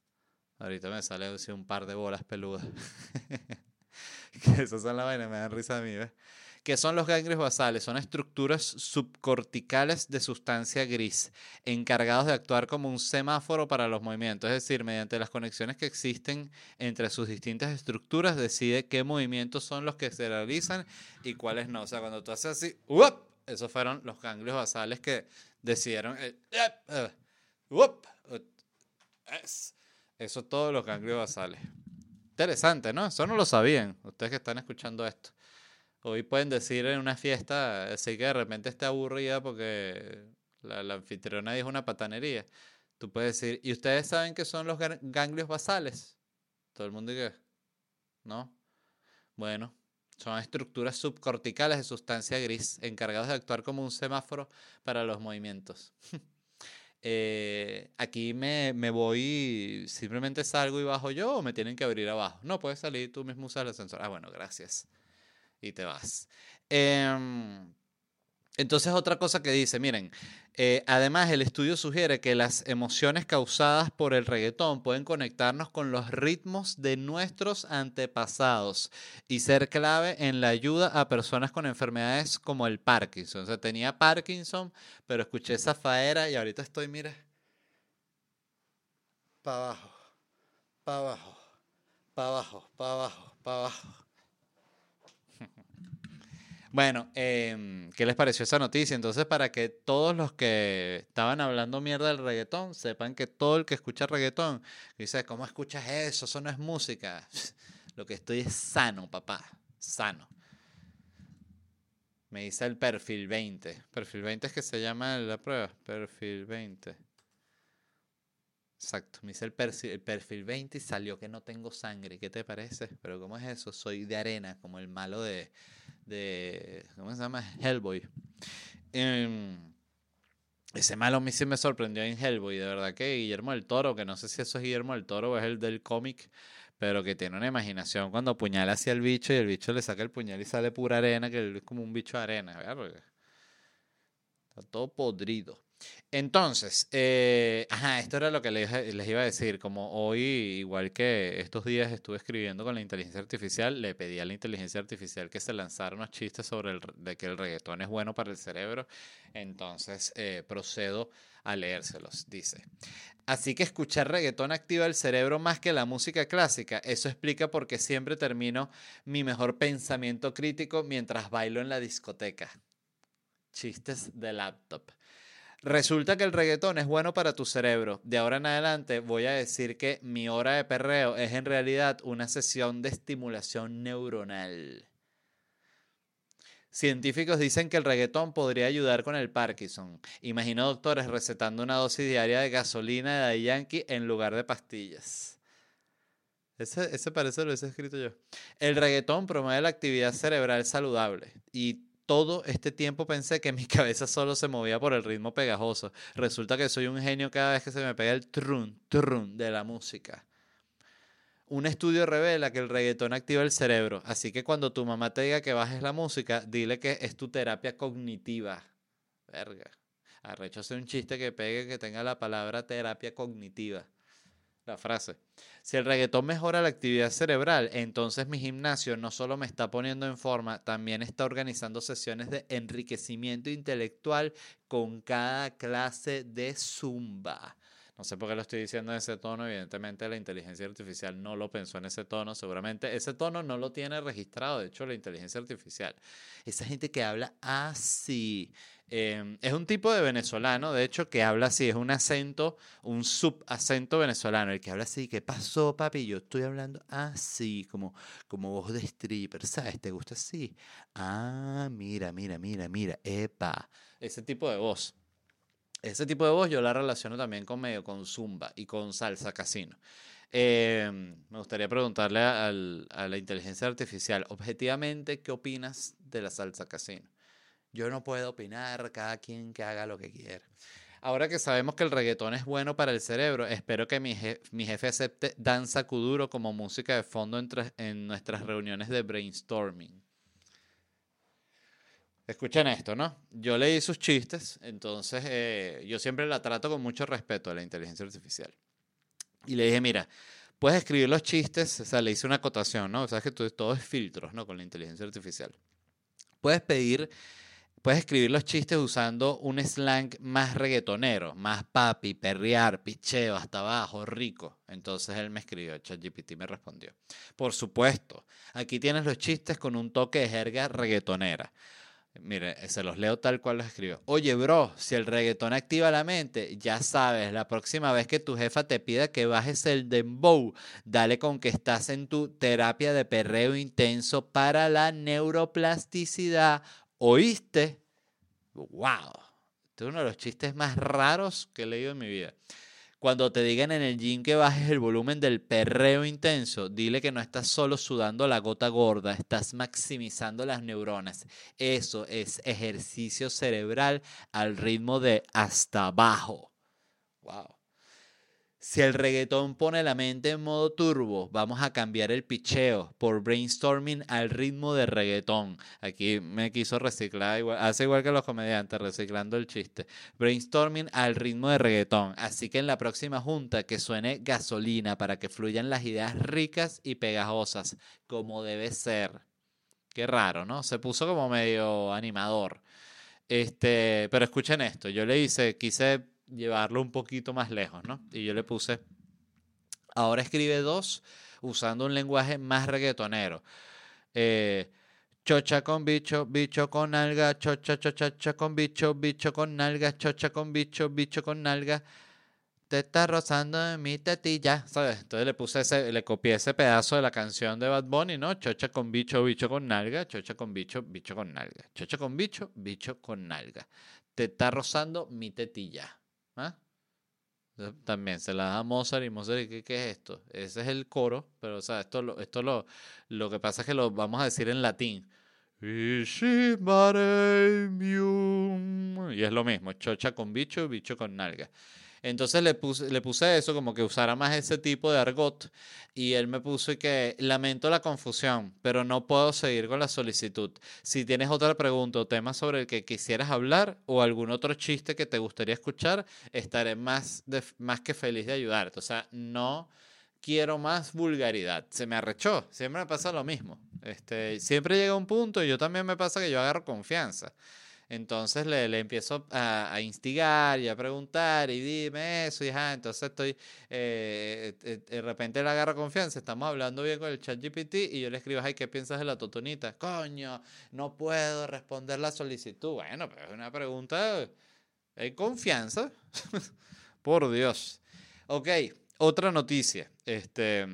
Ahorita me sale un par de bolas peludas. que esas son las vainas, me dan risa a mí. ¿Qué son los ganglios basales? Son estructuras subcorticales de sustancia gris, encargados de actuar como un semáforo para los movimientos, es decir, mediante las conexiones que existen entre sus distintas estructuras, decide qué movimientos son los que se realizan y cuáles no. O sea, cuando tú haces así, esos fueron los ganglios basales que decidieron, eh, eso todos los ganglios basales. Interesante, ¿no? Eso no lo sabían, ustedes que están escuchando esto. Hoy pueden decir en una fiesta, así que de repente está aburrida porque la, anfitriona dijo una patanería. Tú puedes decir, ¿y ustedes saben qué son los ganglios basales? Todo el mundo dice, ¿no? Bueno, son estructuras subcorticales de sustancia gris encargados de actuar como un semáforo para los movimientos. Eh, aquí me, me, voy, simplemente salgo y bajo yo o me tienen que abrir abajo. No, puedes salir tú mismo usar el ascensor. Ah, bueno, gracias y te vas. Em, Entonces otra cosa que dice, miren, eh, además el estudio sugiere que las emociones causadas por el reggaetón pueden conectarnos con los ritmos de nuestros antepasados y ser clave en la ayuda a personas con enfermedades como el Parkinson. O sea, tenía Parkinson, pero escuché esa faera y ahorita estoy, mire, para abajo, para abajo, para abajo, para abajo, para abajo. Bueno, em, ¿qué les pareció esa noticia? Entonces, para que todos los que estaban hablando mierda del reggaetón sepan que todo el que escucha reggaetón dice, ¿cómo escuchas eso? Eso no es música. Lo que estoy es sano, papá, sano. Me dice el perfil 20. Perfil 20 es que se llama la prueba. Perfil 20. Exacto, me hice el perfil, el perfil 20 y salió que no tengo sangre. ¿Qué te parece? Pero ¿cómo es eso? Soy de arena, como el malo de, de ¿cómo se llama? Hellboy. Em, ese malo a mí sí me sorprendió en Hellboy, de verdad que Guillermo del Toro, que no sé si eso es Guillermo del Toro o es el del cómic, pero que tiene una imaginación cuando apuñala hacia el bicho y el bicho le saca el puñal y sale pura arena, que es como un bicho de arena, ¿verdad? está todo podrido. Entonces, eh, ajá, esto era lo que les, iba a decir. Como hoy, igual que estos días estuve escribiendo con la inteligencia artificial, le pedí a la inteligencia artificial que se lanzara unos chistes sobre el, de que el reggaetón es bueno para el cerebro. Entonces, eh, procedo a leérselos. Dice, así que escuchar reggaetón activa el cerebro más que la música clásica. Eso explica por qué siempre termino mi mejor pensamiento crítico mientras bailo en la discoteca. Chistes de laptop. Resulta que el reggaetón es bueno para tu cerebro. De ahora en adelante voy a decir que mi hora de perreo es en realidad una sesión de estimulación neuronal. Científicos dicen que el reggaetón podría ayudar con el Parkinson. Imagino doctores recetando una dosis diaria de gasolina de Yankee en lugar de pastillas. Ese, parece lo he escrito yo. El reggaetón promueve la actividad cerebral saludable y todo este tiempo pensé que mi cabeza solo se movía por el ritmo pegajoso. Resulta que soy un genio cada vez que se me pega el trun, trun de la música. Un estudio revela que el reggaetón activa el cerebro, así que cuando tu mamá te diga que bajes la música, dile que es tu terapia cognitiva. Verga. Arrecho un chiste que pegue que tenga la palabra terapia cognitiva la frase. Si el reggaetón mejora la actividad cerebral, entonces mi gimnasio no solo me está poniendo en forma, también está organizando sesiones de enriquecimiento intelectual con cada clase de zumba. No sé por qué lo estoy diciendo en ese tono, evidentemente la inteligencia artificial no lo pensó en ese tono, seguramente ese tono no lo tiene registrado, de hecho la inteligencia artificial. Esa gente que habla así, Em, es un tipo de venezolano, de hecho, que habla así, es un acento, un subacento venezolano, el que habla así, ¿qué pasó, papi? Yo estoy hablando así, como, como voz de stripper, ¿sabes? ¿Te gusta así? Ah, mira, mira, mira, mira, epa. Ese tipo de voz. Ese tipo de voz yo la relaciono también con medio, con zumba y con salsa casino. Em, me gustaría preguntarle a la inteligencia artificial, objetivamente, ¿qué opinas de la salsa casino? Yo no puedo opinar, cada quien que haga lo que quiera. Ahora que sabemos que el reggaetón es bueno para el cerebro, espero que mi, jefe acepte danza kuduro como música de fondo en nuestras reuniones de brainstorming. Escuchen esto, ¿no? Yo leí sus chistes, entonces eh, yo siempre la trato con mucho respeto a la inteligencia artificial. Y le dije, mira, puedes escribir los chistes, o sea, le hice una acotación, ¿no? O sea, que todo es filtros, ¿no? Con la inteligencia artificial. Puedes pedir Puedes escribir los chistes usando un slang más reggaetonero, más papi, perrear, picheo, hasta abajo, rico. Entonces él me escribió, ChatGPT me respondió. Por supuesto, aquí tienes los chistes con un toque de jerga reggaetonera. Mire, se los leo tal cual los escribió. Oye, bro, si el reggaetón activa la mente, ya sabes, la próxima vez que tu jefa te pida que bajes el dembow, dale con que estás en tu terapia de perreo intenso para la neuroplasticidad ¿Oíste? ¡Wow! Este es uno de los chistes más raros que he leído en mi vida. Cuando te digan en el gym que bajes el volumen del perreo intenso, dile que no estás solo sudando la gota gorda, estás maximizando las neuronas. Eso es ejercicio cerebral al ritmo de hasta abajo. Wow. Si el reggaetón pone la mente en modo turbo, vamos a cambiar el picheo por brainstorming al ritmo de reggaetón. Aquí me quiso reciclar, hace igual que los comediantes, reciclando el chiste. Brainstorming al ritmo de reggaetón. Así que en la próxima junta que suene gasolina para que fluyan las ideas ricas y pegajosas, como debe ser. Qué raro, ¿no? Se puso como medio animador. Este, pero escuchen esto, yo le hice, quise llevarlo un poquito más lejos, ¿no? Y yo le puse, ahora escribe dos usando un lenguaje más reggaetonero. Eh, chocha con bicho, bicho con nalga, chocha, chocha, con bicho, bicho con nalga, chocha con bicho, bicho con nalga. Te está rozando en mi tetilla, ¿sabes? Entonces le puse ese, le copié ese pedazo de la canción de Bad Bunny, ¿no? Chocha con bicho, bicho con nalga, chocha con bicho, bicho con nalga. Chocha con bicho, bicho con nalga. Te está rozando mi tetilla. ¿Ah? También se la da a Mozart y Mozart, ¿qué, ¿qué, es esto? Ese es el coro, pero o sea, esto, lo, esto lo, lo que pasa es que lo vamos a decir en latín. Y es lo mismo, chocha con bicho, bicho con nalga. Entonces le puse, le puse eso, como que usara más ese tipo de argot, y él me puso que lamento la confusión, pero no puedo seguir con la solicitud. Si tienes otra pregunta o tema sobre el que quisieras hablar o algún otro chiste que te gustaría escuchar, estaré más, más que feliz de ayudarte. O sea, no quiero más vulgaridad. Se me arrechó, siempre me pasa lo mismo. Este, siempre llega un punto y yo también me pasa que yo agarro confianza. Entonces le, le empiezo a, a, instigar y a preguntar y dime eso y ajá, entonces estoy, eh, eh, de repente le agarra confianza, estamos hablando bien con el chat GPT y yo le escribo, ay, ¿qué piensas de la totonita? Coño, no puedo responder la solicitud. Bueno, pero es una pregunta, ¿hay confianza? Por Dios. Ok, otra noticia. Este,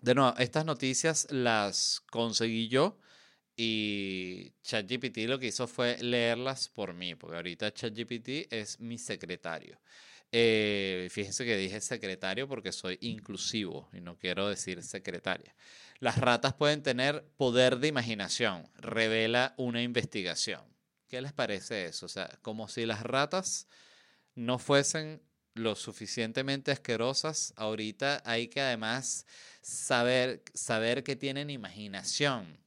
de nuevo, estas noticias las conseguí yo y ChatGPT lo que hizo fue leerlas por mí, porque ahorita ChatGPT es mi secretario. Eh, fíjense que dije secretario porque soy inclusivo y no quiero decir secretaria. Las ratas pueden tener poder de imaginación, revela una investigación. ¿Qué les parece eso? O sea, como si las ratas no fuesen lo suficientemente asquerosas, ahorita hay que además saber, saber que tienen imaginación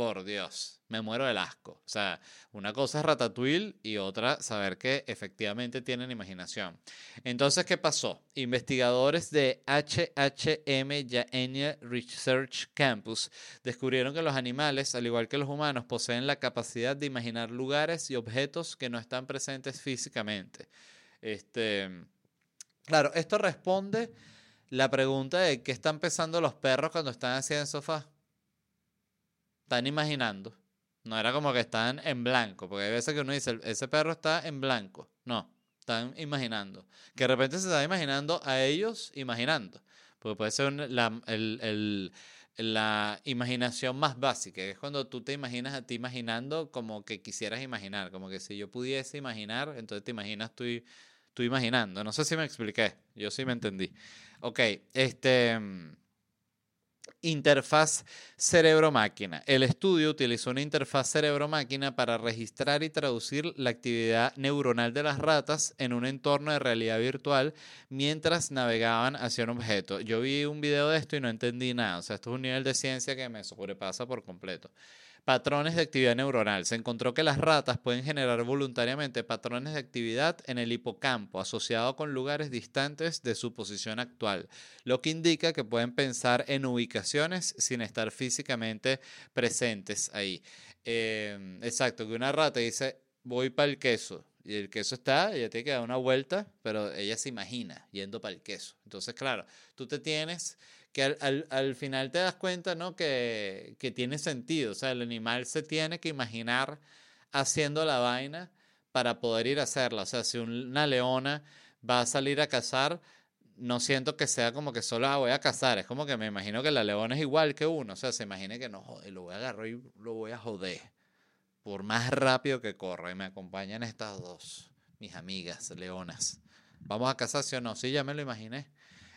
por Dios, me muero del asco. O sea, una cosa es Ratatouille y otra saber que efectivamente tienen imaginación. Entonces, ¿qué pasó? Investigadores de HHM Yaenya Research Campus descubrieron que los animales, al igual que los humanos, poseen la capacidad de imaginar lugares y objetos que no están presentes físicamente. Este, claro, esto responde la pregunta de qué están pensando los perros cuando están en el sofá están imaginando. No era como que están en blanco, porque hay veces que uno dice, ese perro está en blanco. No, están imaginando. Que de repente se está imaginando a ellos imaginando. Porque puede ser la, la imaginación más básica, que es cuando tú te imaginas a ti imaginando como que quisieras imaginar. Como que si yo pudiese imaginar, entonces te imaginas tú, tú imaginando. No sé si me expliqué, yo sí me entendí. Ok, este... Interfaz cerebro-máquina. El estudio utilizó una interfaz cerebro-máquina para registrar y traducir la actividad neuronal de las ratas en un entorno de realidad virtual mientras navegaban hacia un objeto. Yo vi un video de esto y no entendí nada. O sea, esto es un nivel de ciencia que me sobrepasa por completo. Patrones de actividad neuronal. Se encontró que las ratas pueden generar voluntariamente patrones de actividad en el hipocampo asociado con lugares distantes de su posición actual, lo que indica que pueden pensar en ubicaciones sin estar físicamente presentes ahí. Em, exacto, que una rata dice, voy para el queso. Y el queso está, ella tiene que dar una vuelta, pero ella se imagina yendo para el queso. Entonces, claro, tú te tienes que al, al, final te das cuenta, ¿no? Que, que, tiene sentido. O sea, el animal se tiene que imaginar haciendo la vaina para poder ir a hacerla. O sea, si una leona va a salir a cazar, no siento que sea como que solo ah, voy a cazar. Es como que me imagino que la leona es igual que uno. O sea, se imagina que no, joder, lo voy a agarrar y lo voy a joder. Por más rápido que corra. Y me acompañan estas dos, mis amigas leonas. Vamos a cazar, ¿sí o no? Sí, ya me lo imaginé.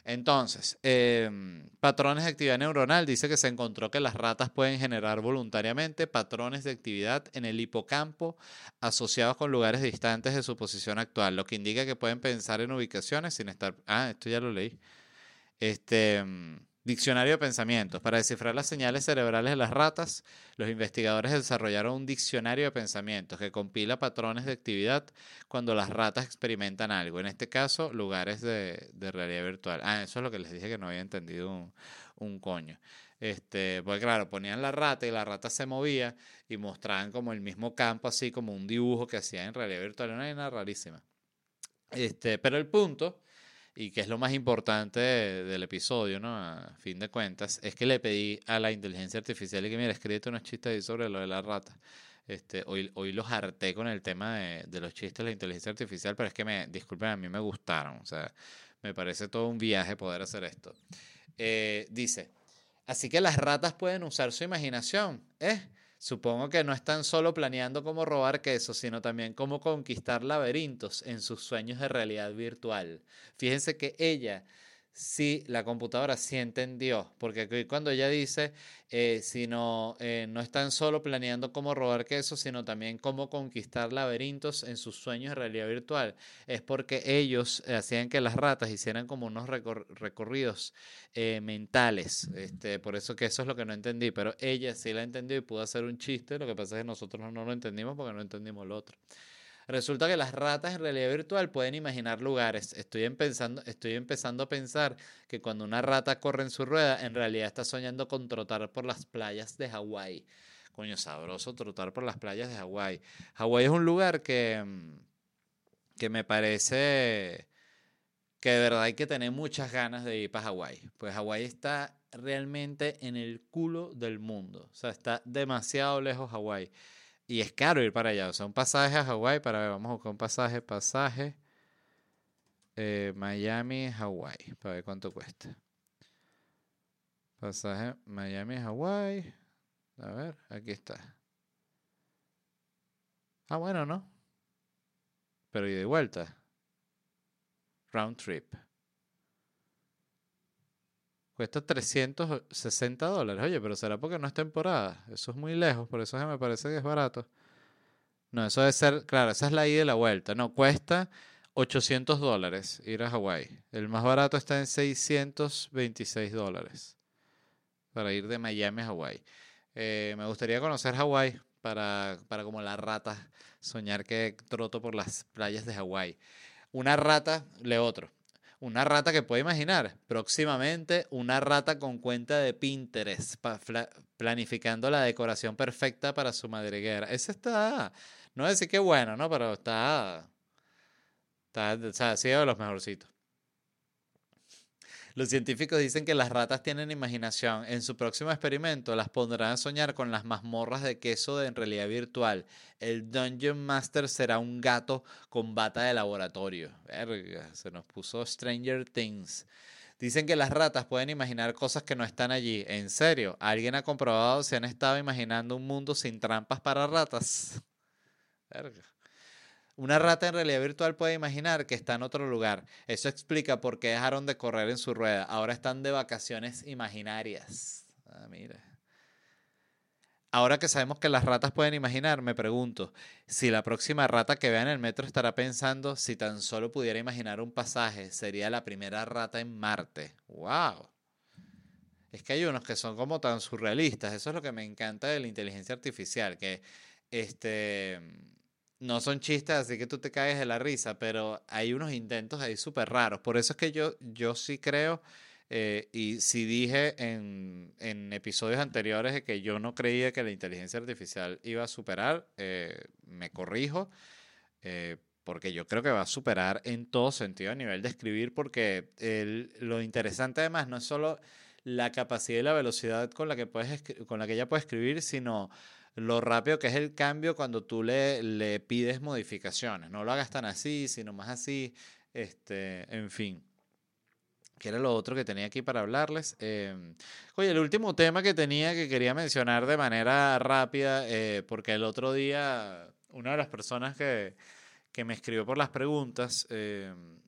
Entonces, em, patrones de actividad neuronal dice que se encontró que las ratas pueden generar voluntariamente patrones de actividad en el hipocampo asociados con lugares distantes de su posición actual, lo que indica que pueden pensar en ubicaciones sin estar... Ah, esto ya lo leí. Este... Diccionario de pensamientos. Para descifrar las señales cerebrales de las ratas, los investigadores desarrollaron un diccionario de pensamientos que compila patrones de actividad cuando las ratas experimentan algo. En este caso, lugares de, realidad virtual. Ah, eso es lo que les dije que no había entendido un, coño. Este, pues claro, ponían la rata y la rata se movía y mostraban como el mismo campo, así como un dibujo que hacían en realidad virtual. Una vaina rarísima. Este, pero el punto y que es lo más importante del episodio, ¿no? A fin de cuentas, es que le pedí a la inteligencia artificial y que, mira, escrito unos chistes ahí sobre lo de la rata. Este, hoy, hoy los harté con el tema de, los chistes de la inteligencia artificial, pero es que me, disculpen, a mí me gustaron. O sea, me parece todo un viaje poder hacer esto. Eh, dice, así que las ratas pueden usar su imaginación, ¿eh? Supongo que no están solo planeando cómo robar queso, sino también cómo conquistar laberintos en sus sueños de realidad virtual. Fíjense que ella sí, la computadora sí entendió, porque cuando ella dice, eh, sino, eh, no están solo planeando cómo robar queso, sino también cómo conquistar laberintos en sus sueños de realidad virtual, es porque ellos hacían que las ratas hicieran como unos recorridos eh, mentales, este, por eso que eso es lo que no entendí, pero ella sí la entendió y pudo hacer un chiste, lo que pasa es que nosotros no lo entendimos porque no entendimos lo otro. Resulta que las ratas en realidad virtual pueden imaginar lugares. Estoy empezando, estoy empezando a pensar que cuando una rata corre en su rueda, en realidad está soñando con trotar por las playas de Hawái. Coño, sabroso trotar por las playas de Hawái. Hawái es un lugar que, mm, que me parece que de verdad hay que tener muchas ganas de ir para Hawái. Pues Hawái está realmente en el culo del mundo. O sea, está demasiado lejos Hawái. Y es caro ir para allá. O sea, un pasaje a Hawái, para ver, vamos a buscar un pasaje, pasaje. Eh, Miami, Hawái, para ver cuánto cuesta. Pasaje Miami, Hawái. A ver, aquí está. Ah, bueno, ¿no? Pero y de vuelta. Round trip. Cuesta 360 dólares. Oye, pero será porque no es temporada. Eso es muy lejos, por eso me parece que es barato. No, eso debe ser, claro, esa es la ida y la vuelta. No, cuesta 800 dólares ir a Hawái. El más barato está en 626 dólares para ir de Miami a Hawái. Eh, me gustaría conocer Hawái para, para como la rata, soñar que troto por las playas de Hawái. Una rata, le otro. Una rata que puede imaginar. Próximamente, una rata con cuenta de Pinterest, planificando la decoración perfecta para su madriguera. Ese está, no voy decir que bueno, ¿no? Pero está, está, o sea, ha sido de los mejorcitos. Los científicos dicen que las ratas tienen imaginación. En su próximo experimento las pondrán a soñar con las mazmorras de queso de en realidad virtual. El Dungeon Master será un gato con bata de laboratorio. Verga, se nos puso Stranger Things. Dicen que las ratas pueden imaginar cosas que no están allí. ¿En serio? ¿Alguien ha comprobado si han estado imaginando un mundo sin trampas para ratas? Verga. Una rata en realidad virtual puede imaginar que está en otro lugar. Eso explica por qué dejaron de correr en su rueda. Ahora están de vacaciones imaginarias. Ah, mira. Ahora que sabemos que las ratas pueden imaginar, me pregunto si la próxima rata que vea en el metro estará pensando si tan solo pudiera imaginar un pasaje, sería la primera rata en Marte. ¡Wow! Es que hay unos que son como tan surrealistas. Eso es lo que me encanta de la inteligencia artificial, que este no son chistes, así que tú te caes de la risa, pero hay unos intentos ahí súper raros. Por eso es que yo, yo sí creo, eh, y sí dije en, episodios anteriores que yo no creía que la inteligencia artificial iba a superar, eh, me corrijo, eh, porque yo creo que va a superar en todo sentido a nivel de escribir, porque lo interesante además no es solo la capacidad y la velocidad con la que, puedes, con la que ella puede escribir, sino lo rápido que es el cambio cuando tú le, le pides modificaciones. No lo hagas tan así, sino más así. Este, en fin. Que era lo otro que tenía aquí para hablarles. Em, oye, el último tema que tenía que quería mencionar de manera rápida, eh, porque el otro día una de las personas que, que me escribió por las preguntas, em,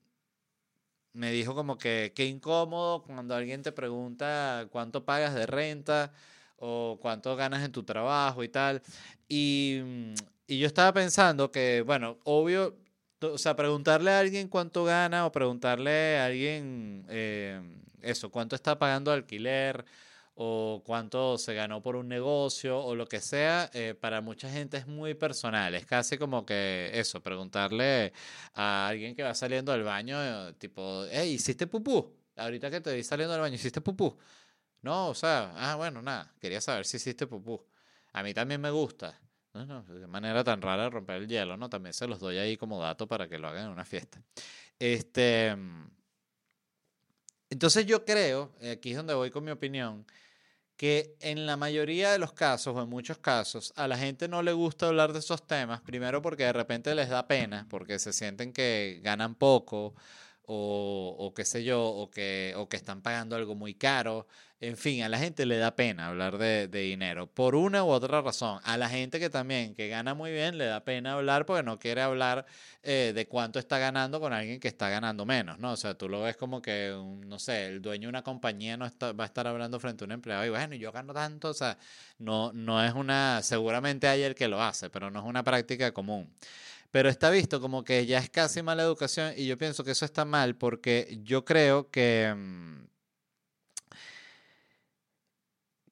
me dijo como que qué incómodo cuando alguien te pregunta cuánto pagas de renta o cuánto ganas en tu trabajo y tal. Y, mm, y yo estaba pensando que, bueno, obvio, o sea, preguntarle a alguien cuánto gana o preguntarle a alguien eh, eso, cuánto está pagando alquiler o cuánto se ganó por un negocio o lo que sea, eh, para mucha gente es muy personal. Es casi como que eso, preguntarle a alguien que va saliendo del baño, eh, tipo, hey, ¿hiciste pupú? Ahorita que te vi saliendo del baño, ¿hiciste pupú? No, o sea, ah, bueno, nada, quería saber si hiciste pupú. A mí también me gusta. No, no, de manera tan rara de romper el hielo, ¿no? También se los doy ahí como dato para que lo hagan en una fiesta. Este. Entonces yo creo, aquí es donde voy con mi opinión, que en la mayoría de los casos, o en muchos casos, a la gente no le gusta hablar de esos temas, primero porque de repente les da pena, porque se sienten que ganan poco, o, o qué sé yo, o que, o que están pagando algo muy caro. En fin, a la gente le da pena hablar de, dinero, por una u otra razón. A la gente que también, que gana muy bien, le da pena hablar porque no quiere hablar eh, de cuánto está ganando con alguien que está ganando menos, ¿no? O sea, tú lo ves como que, no sé, el dueño de una compañía no está, va a estar hablando frente a un empleado y bueno, yo gano tanto, o sea, no, no es una, seguramente hay el que lo hace, pero no es una práctica común pero está visto como que ya es casi mala educación y yo pienso que eso está mal porque yo creo que,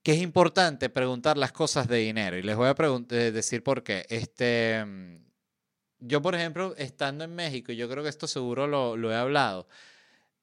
que es importante preguntar las cosas de dinero y les voy a eh, decir por qué. Este, mm, yo, por ejemplo, estando en México, y yo creo que esto seguro lo, he hablado,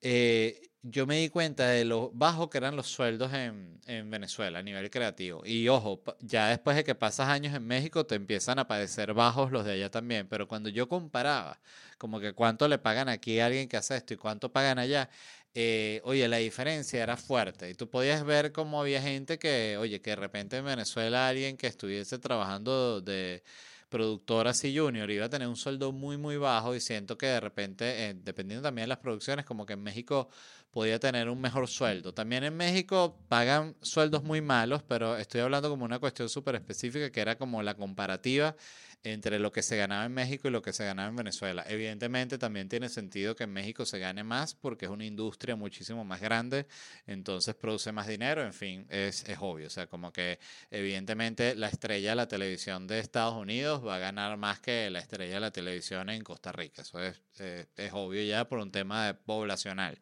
eh, yo me di cuenta de lo bajo que eran los sueldos en, en, Venezuela a nivel creativo. Y ojo, ya después de que pasas años en México te empiezan a parecer bajos los de allá también. Pero cuando yo comparaba, como que cuánto le pagan aquí a alguien que hace esto y cuánto pagan allá, eh, oye, la diferencia era fuerte. Y tú podías ver cómo había gente que, oye, que de repente en Venezuela alguien que estuviese trabajando de productor así junior iba a tener un sueldo muy, muy bajo y siento que de repente, eh, dependiendo también de las producciones, como que en México podía tener un mejor sueldo. También en México pagan sueldos muy malos, pero estoy hablando como una cuestión súper específica que era como la comparativa entre lo que se ganaba en México y lo que se ganaba en Venezuela. Evidentemente también tiene sentido que en México se gane más porque es una industria muchísimo más grande, entonces produce más dinero, en fin, es, es obvio. O sea, como que evidentemente la estrella de la televisión de Estados Unidos va a ganar más que la estrella de la televisión en Costa Rica. Eso es, eh, es obvio ya por un tema poblacional.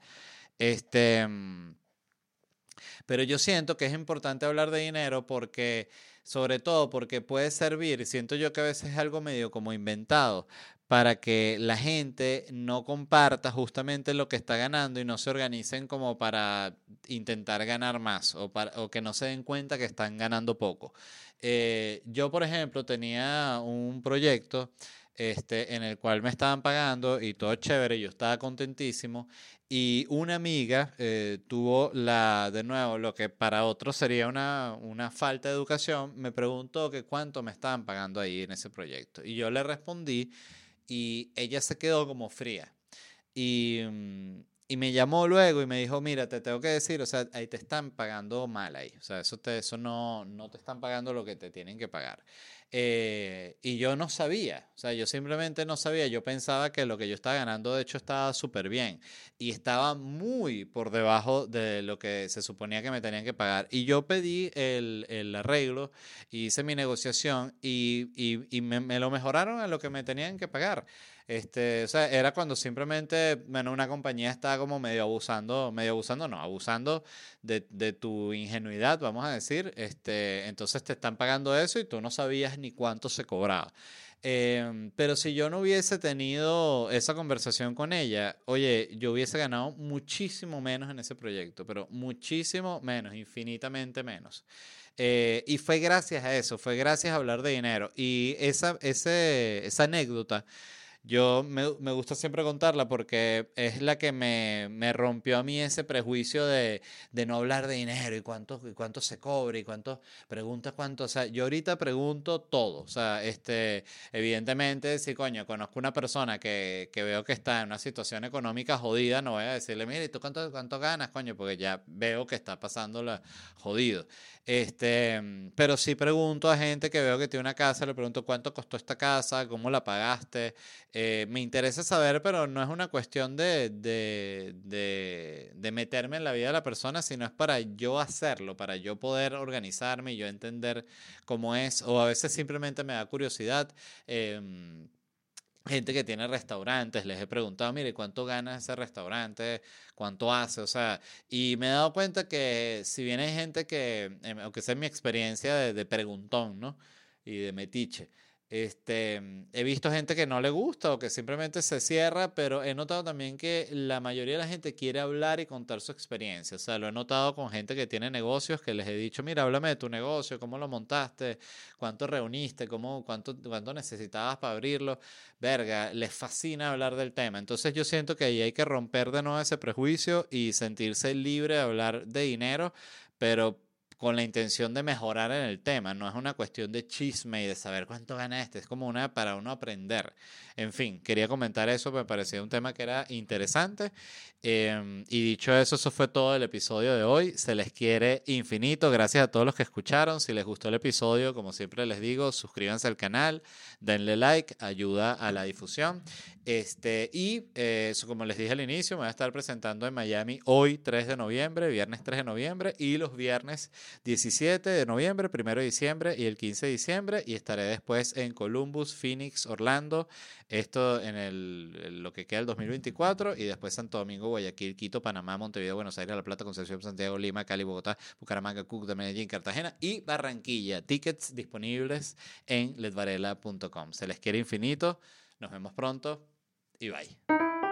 Este, mm, pero yo siento que es importante hablar de dinero porque sobre todo porque puede servir, siento yo que a veces es algo medio como inventado, para que la gente no comparta justamente lo que está ganando y no se organicen como para intentar ganar más o, para, o que no se den cuenta que están ganando poco. Eh, yo, por ejemplo, tenía un proyecto este, en el cual me estaban pagando y todo chévere, yo estaba contentísimo y una amiga eh, tuvo la, de nuevo, lo que para otros sería una, una, falta de educación, me preguntó que cuánto me estaban pagando ahí en ese proyecto. Y yo le respondí y ella se quedó como fría. Y, mm, y me llamó luego y me dijo, mira, te tengo que decir, o sea, ahí te están pagando mal ahí. O sea, eso, te, eso no, no te están pagando lo que te tienen que pagar. Eh, y yo no sabía, o sea, yo simplemente no sabía, yo pensaba que lo que yo estaba ganando de hecho estaba súper bien y estaba muy por debajo de lo que se suponía que me tenían que pagar. Y yo pedí el, el arreglo, hice mi negociación y, y, me, me lo mejoraron a lo que me tenían que pagar. Este, era cuando simplemente, bueno, una compañía estaba como medio abusando, medio abusando, no, abusando de, tu ingenuidad, vamos a decir. Este, entonces te están pagando eso y tú no sabías ni cuánto se cobraba. Eh, pero si yo no hubiese tenido esa conversación con ella, oye, yo hubiese ganado muchísimo menos en ese proyecto, pero muchísimo menos, infinitamente menos. Eh, y fue gracias a eso, fue gracias a hablar de dinero. Y esa, ese, esa anécdota yo me, me, gusta siempre contarla porque es la que me, me rompió a mí ese prejuicio de, de, no hablar de dinero y cuánto, y cuánto se cobra y cuánto, pregunta cuánto, o sea, yo ahorita pregunto todo, o sea, este, evidentemente, si coño, conozco una persona que, que veo que está en una situación económica jodida, no voy a decirle, mire, ¿y tú cuánto, cuánto ganas, coño? Porque ya veo que está pasando la jodido. Este, pero sí pregunto a gente que veo que tiene una casa, le pregunto cuánto costó esta casa, cómo la pagaste, me interesa saber, pero no es una cuestión de, de, de, de, meterme en la vida de la persona, sino es para yo hacerlo, para yo poder organizarme y yo entender cómo es, o a veces simplemente me da curiosidad. Eh, gente que tiene restaurantes, les he preguntado, mire, ¿cuánto gana ese restaurante? ¿Cuánto hace? O sea, y me he dado cuenta que si bien hay gente que, em, aunque sea mi experiencia de, de preguntón, ¿no? Y de metiche, este, he visto gente que no le gusta o que simplemente se cierra, pero he notado también que la mayoría de la gente quiere hablar y contar su experiencia. O sea, lo he notado con gente que tiene negocios que les he dicho, mira, háblame de tu negocio, cómo lo montaste, cuánto reuniste, cómo, cuánto, cuánto necesitabas para abrirlo. Verga, les fascina hablar del tema. Entonces yo siento que ahí hay que romper de nuevo ese prejuicio y sentirse libre de hablar de dinero, pero con la intención de mejorar en el tema. No es una cuestión de chisme y de saber cuánto gana este, es como una para uno aprender. En fin, quería comentar eso, me parecía un tema que era interesante. Eh, y dicho eso, eso fue todo el episodio de hoy. Se les quiere infinito. Gracias a todos los que escucharon. Si les gustó el episodio, como siempre les digo, suscríbanse al canal, denle like, ayuda a la difusión. Este, y eh, como les dije al inicio, me voy a estar presentando en Miami hoy, 3 de noviembre, viernes 3 de noviembre, y los viernes 17 de noviembre, 1 de diciembre y el 15 de diciembre. Y estaré después en Columbus, Phoenix, Orlando. Esto en el, lo que queda el 2024. Y después Santo Domingo, Guayaquil, Quito, Panamá, Montevideo, Buenos Aires, La Plata, Concepción, Santiago, Lima, Cali, Bogotá, Bucaramanga, Cúcuta, Medellín, Cartagena y Barranquilla. Tickets disponibles en ledvarela.com. Se les quiere infinito. Nos vemos pronto y bye.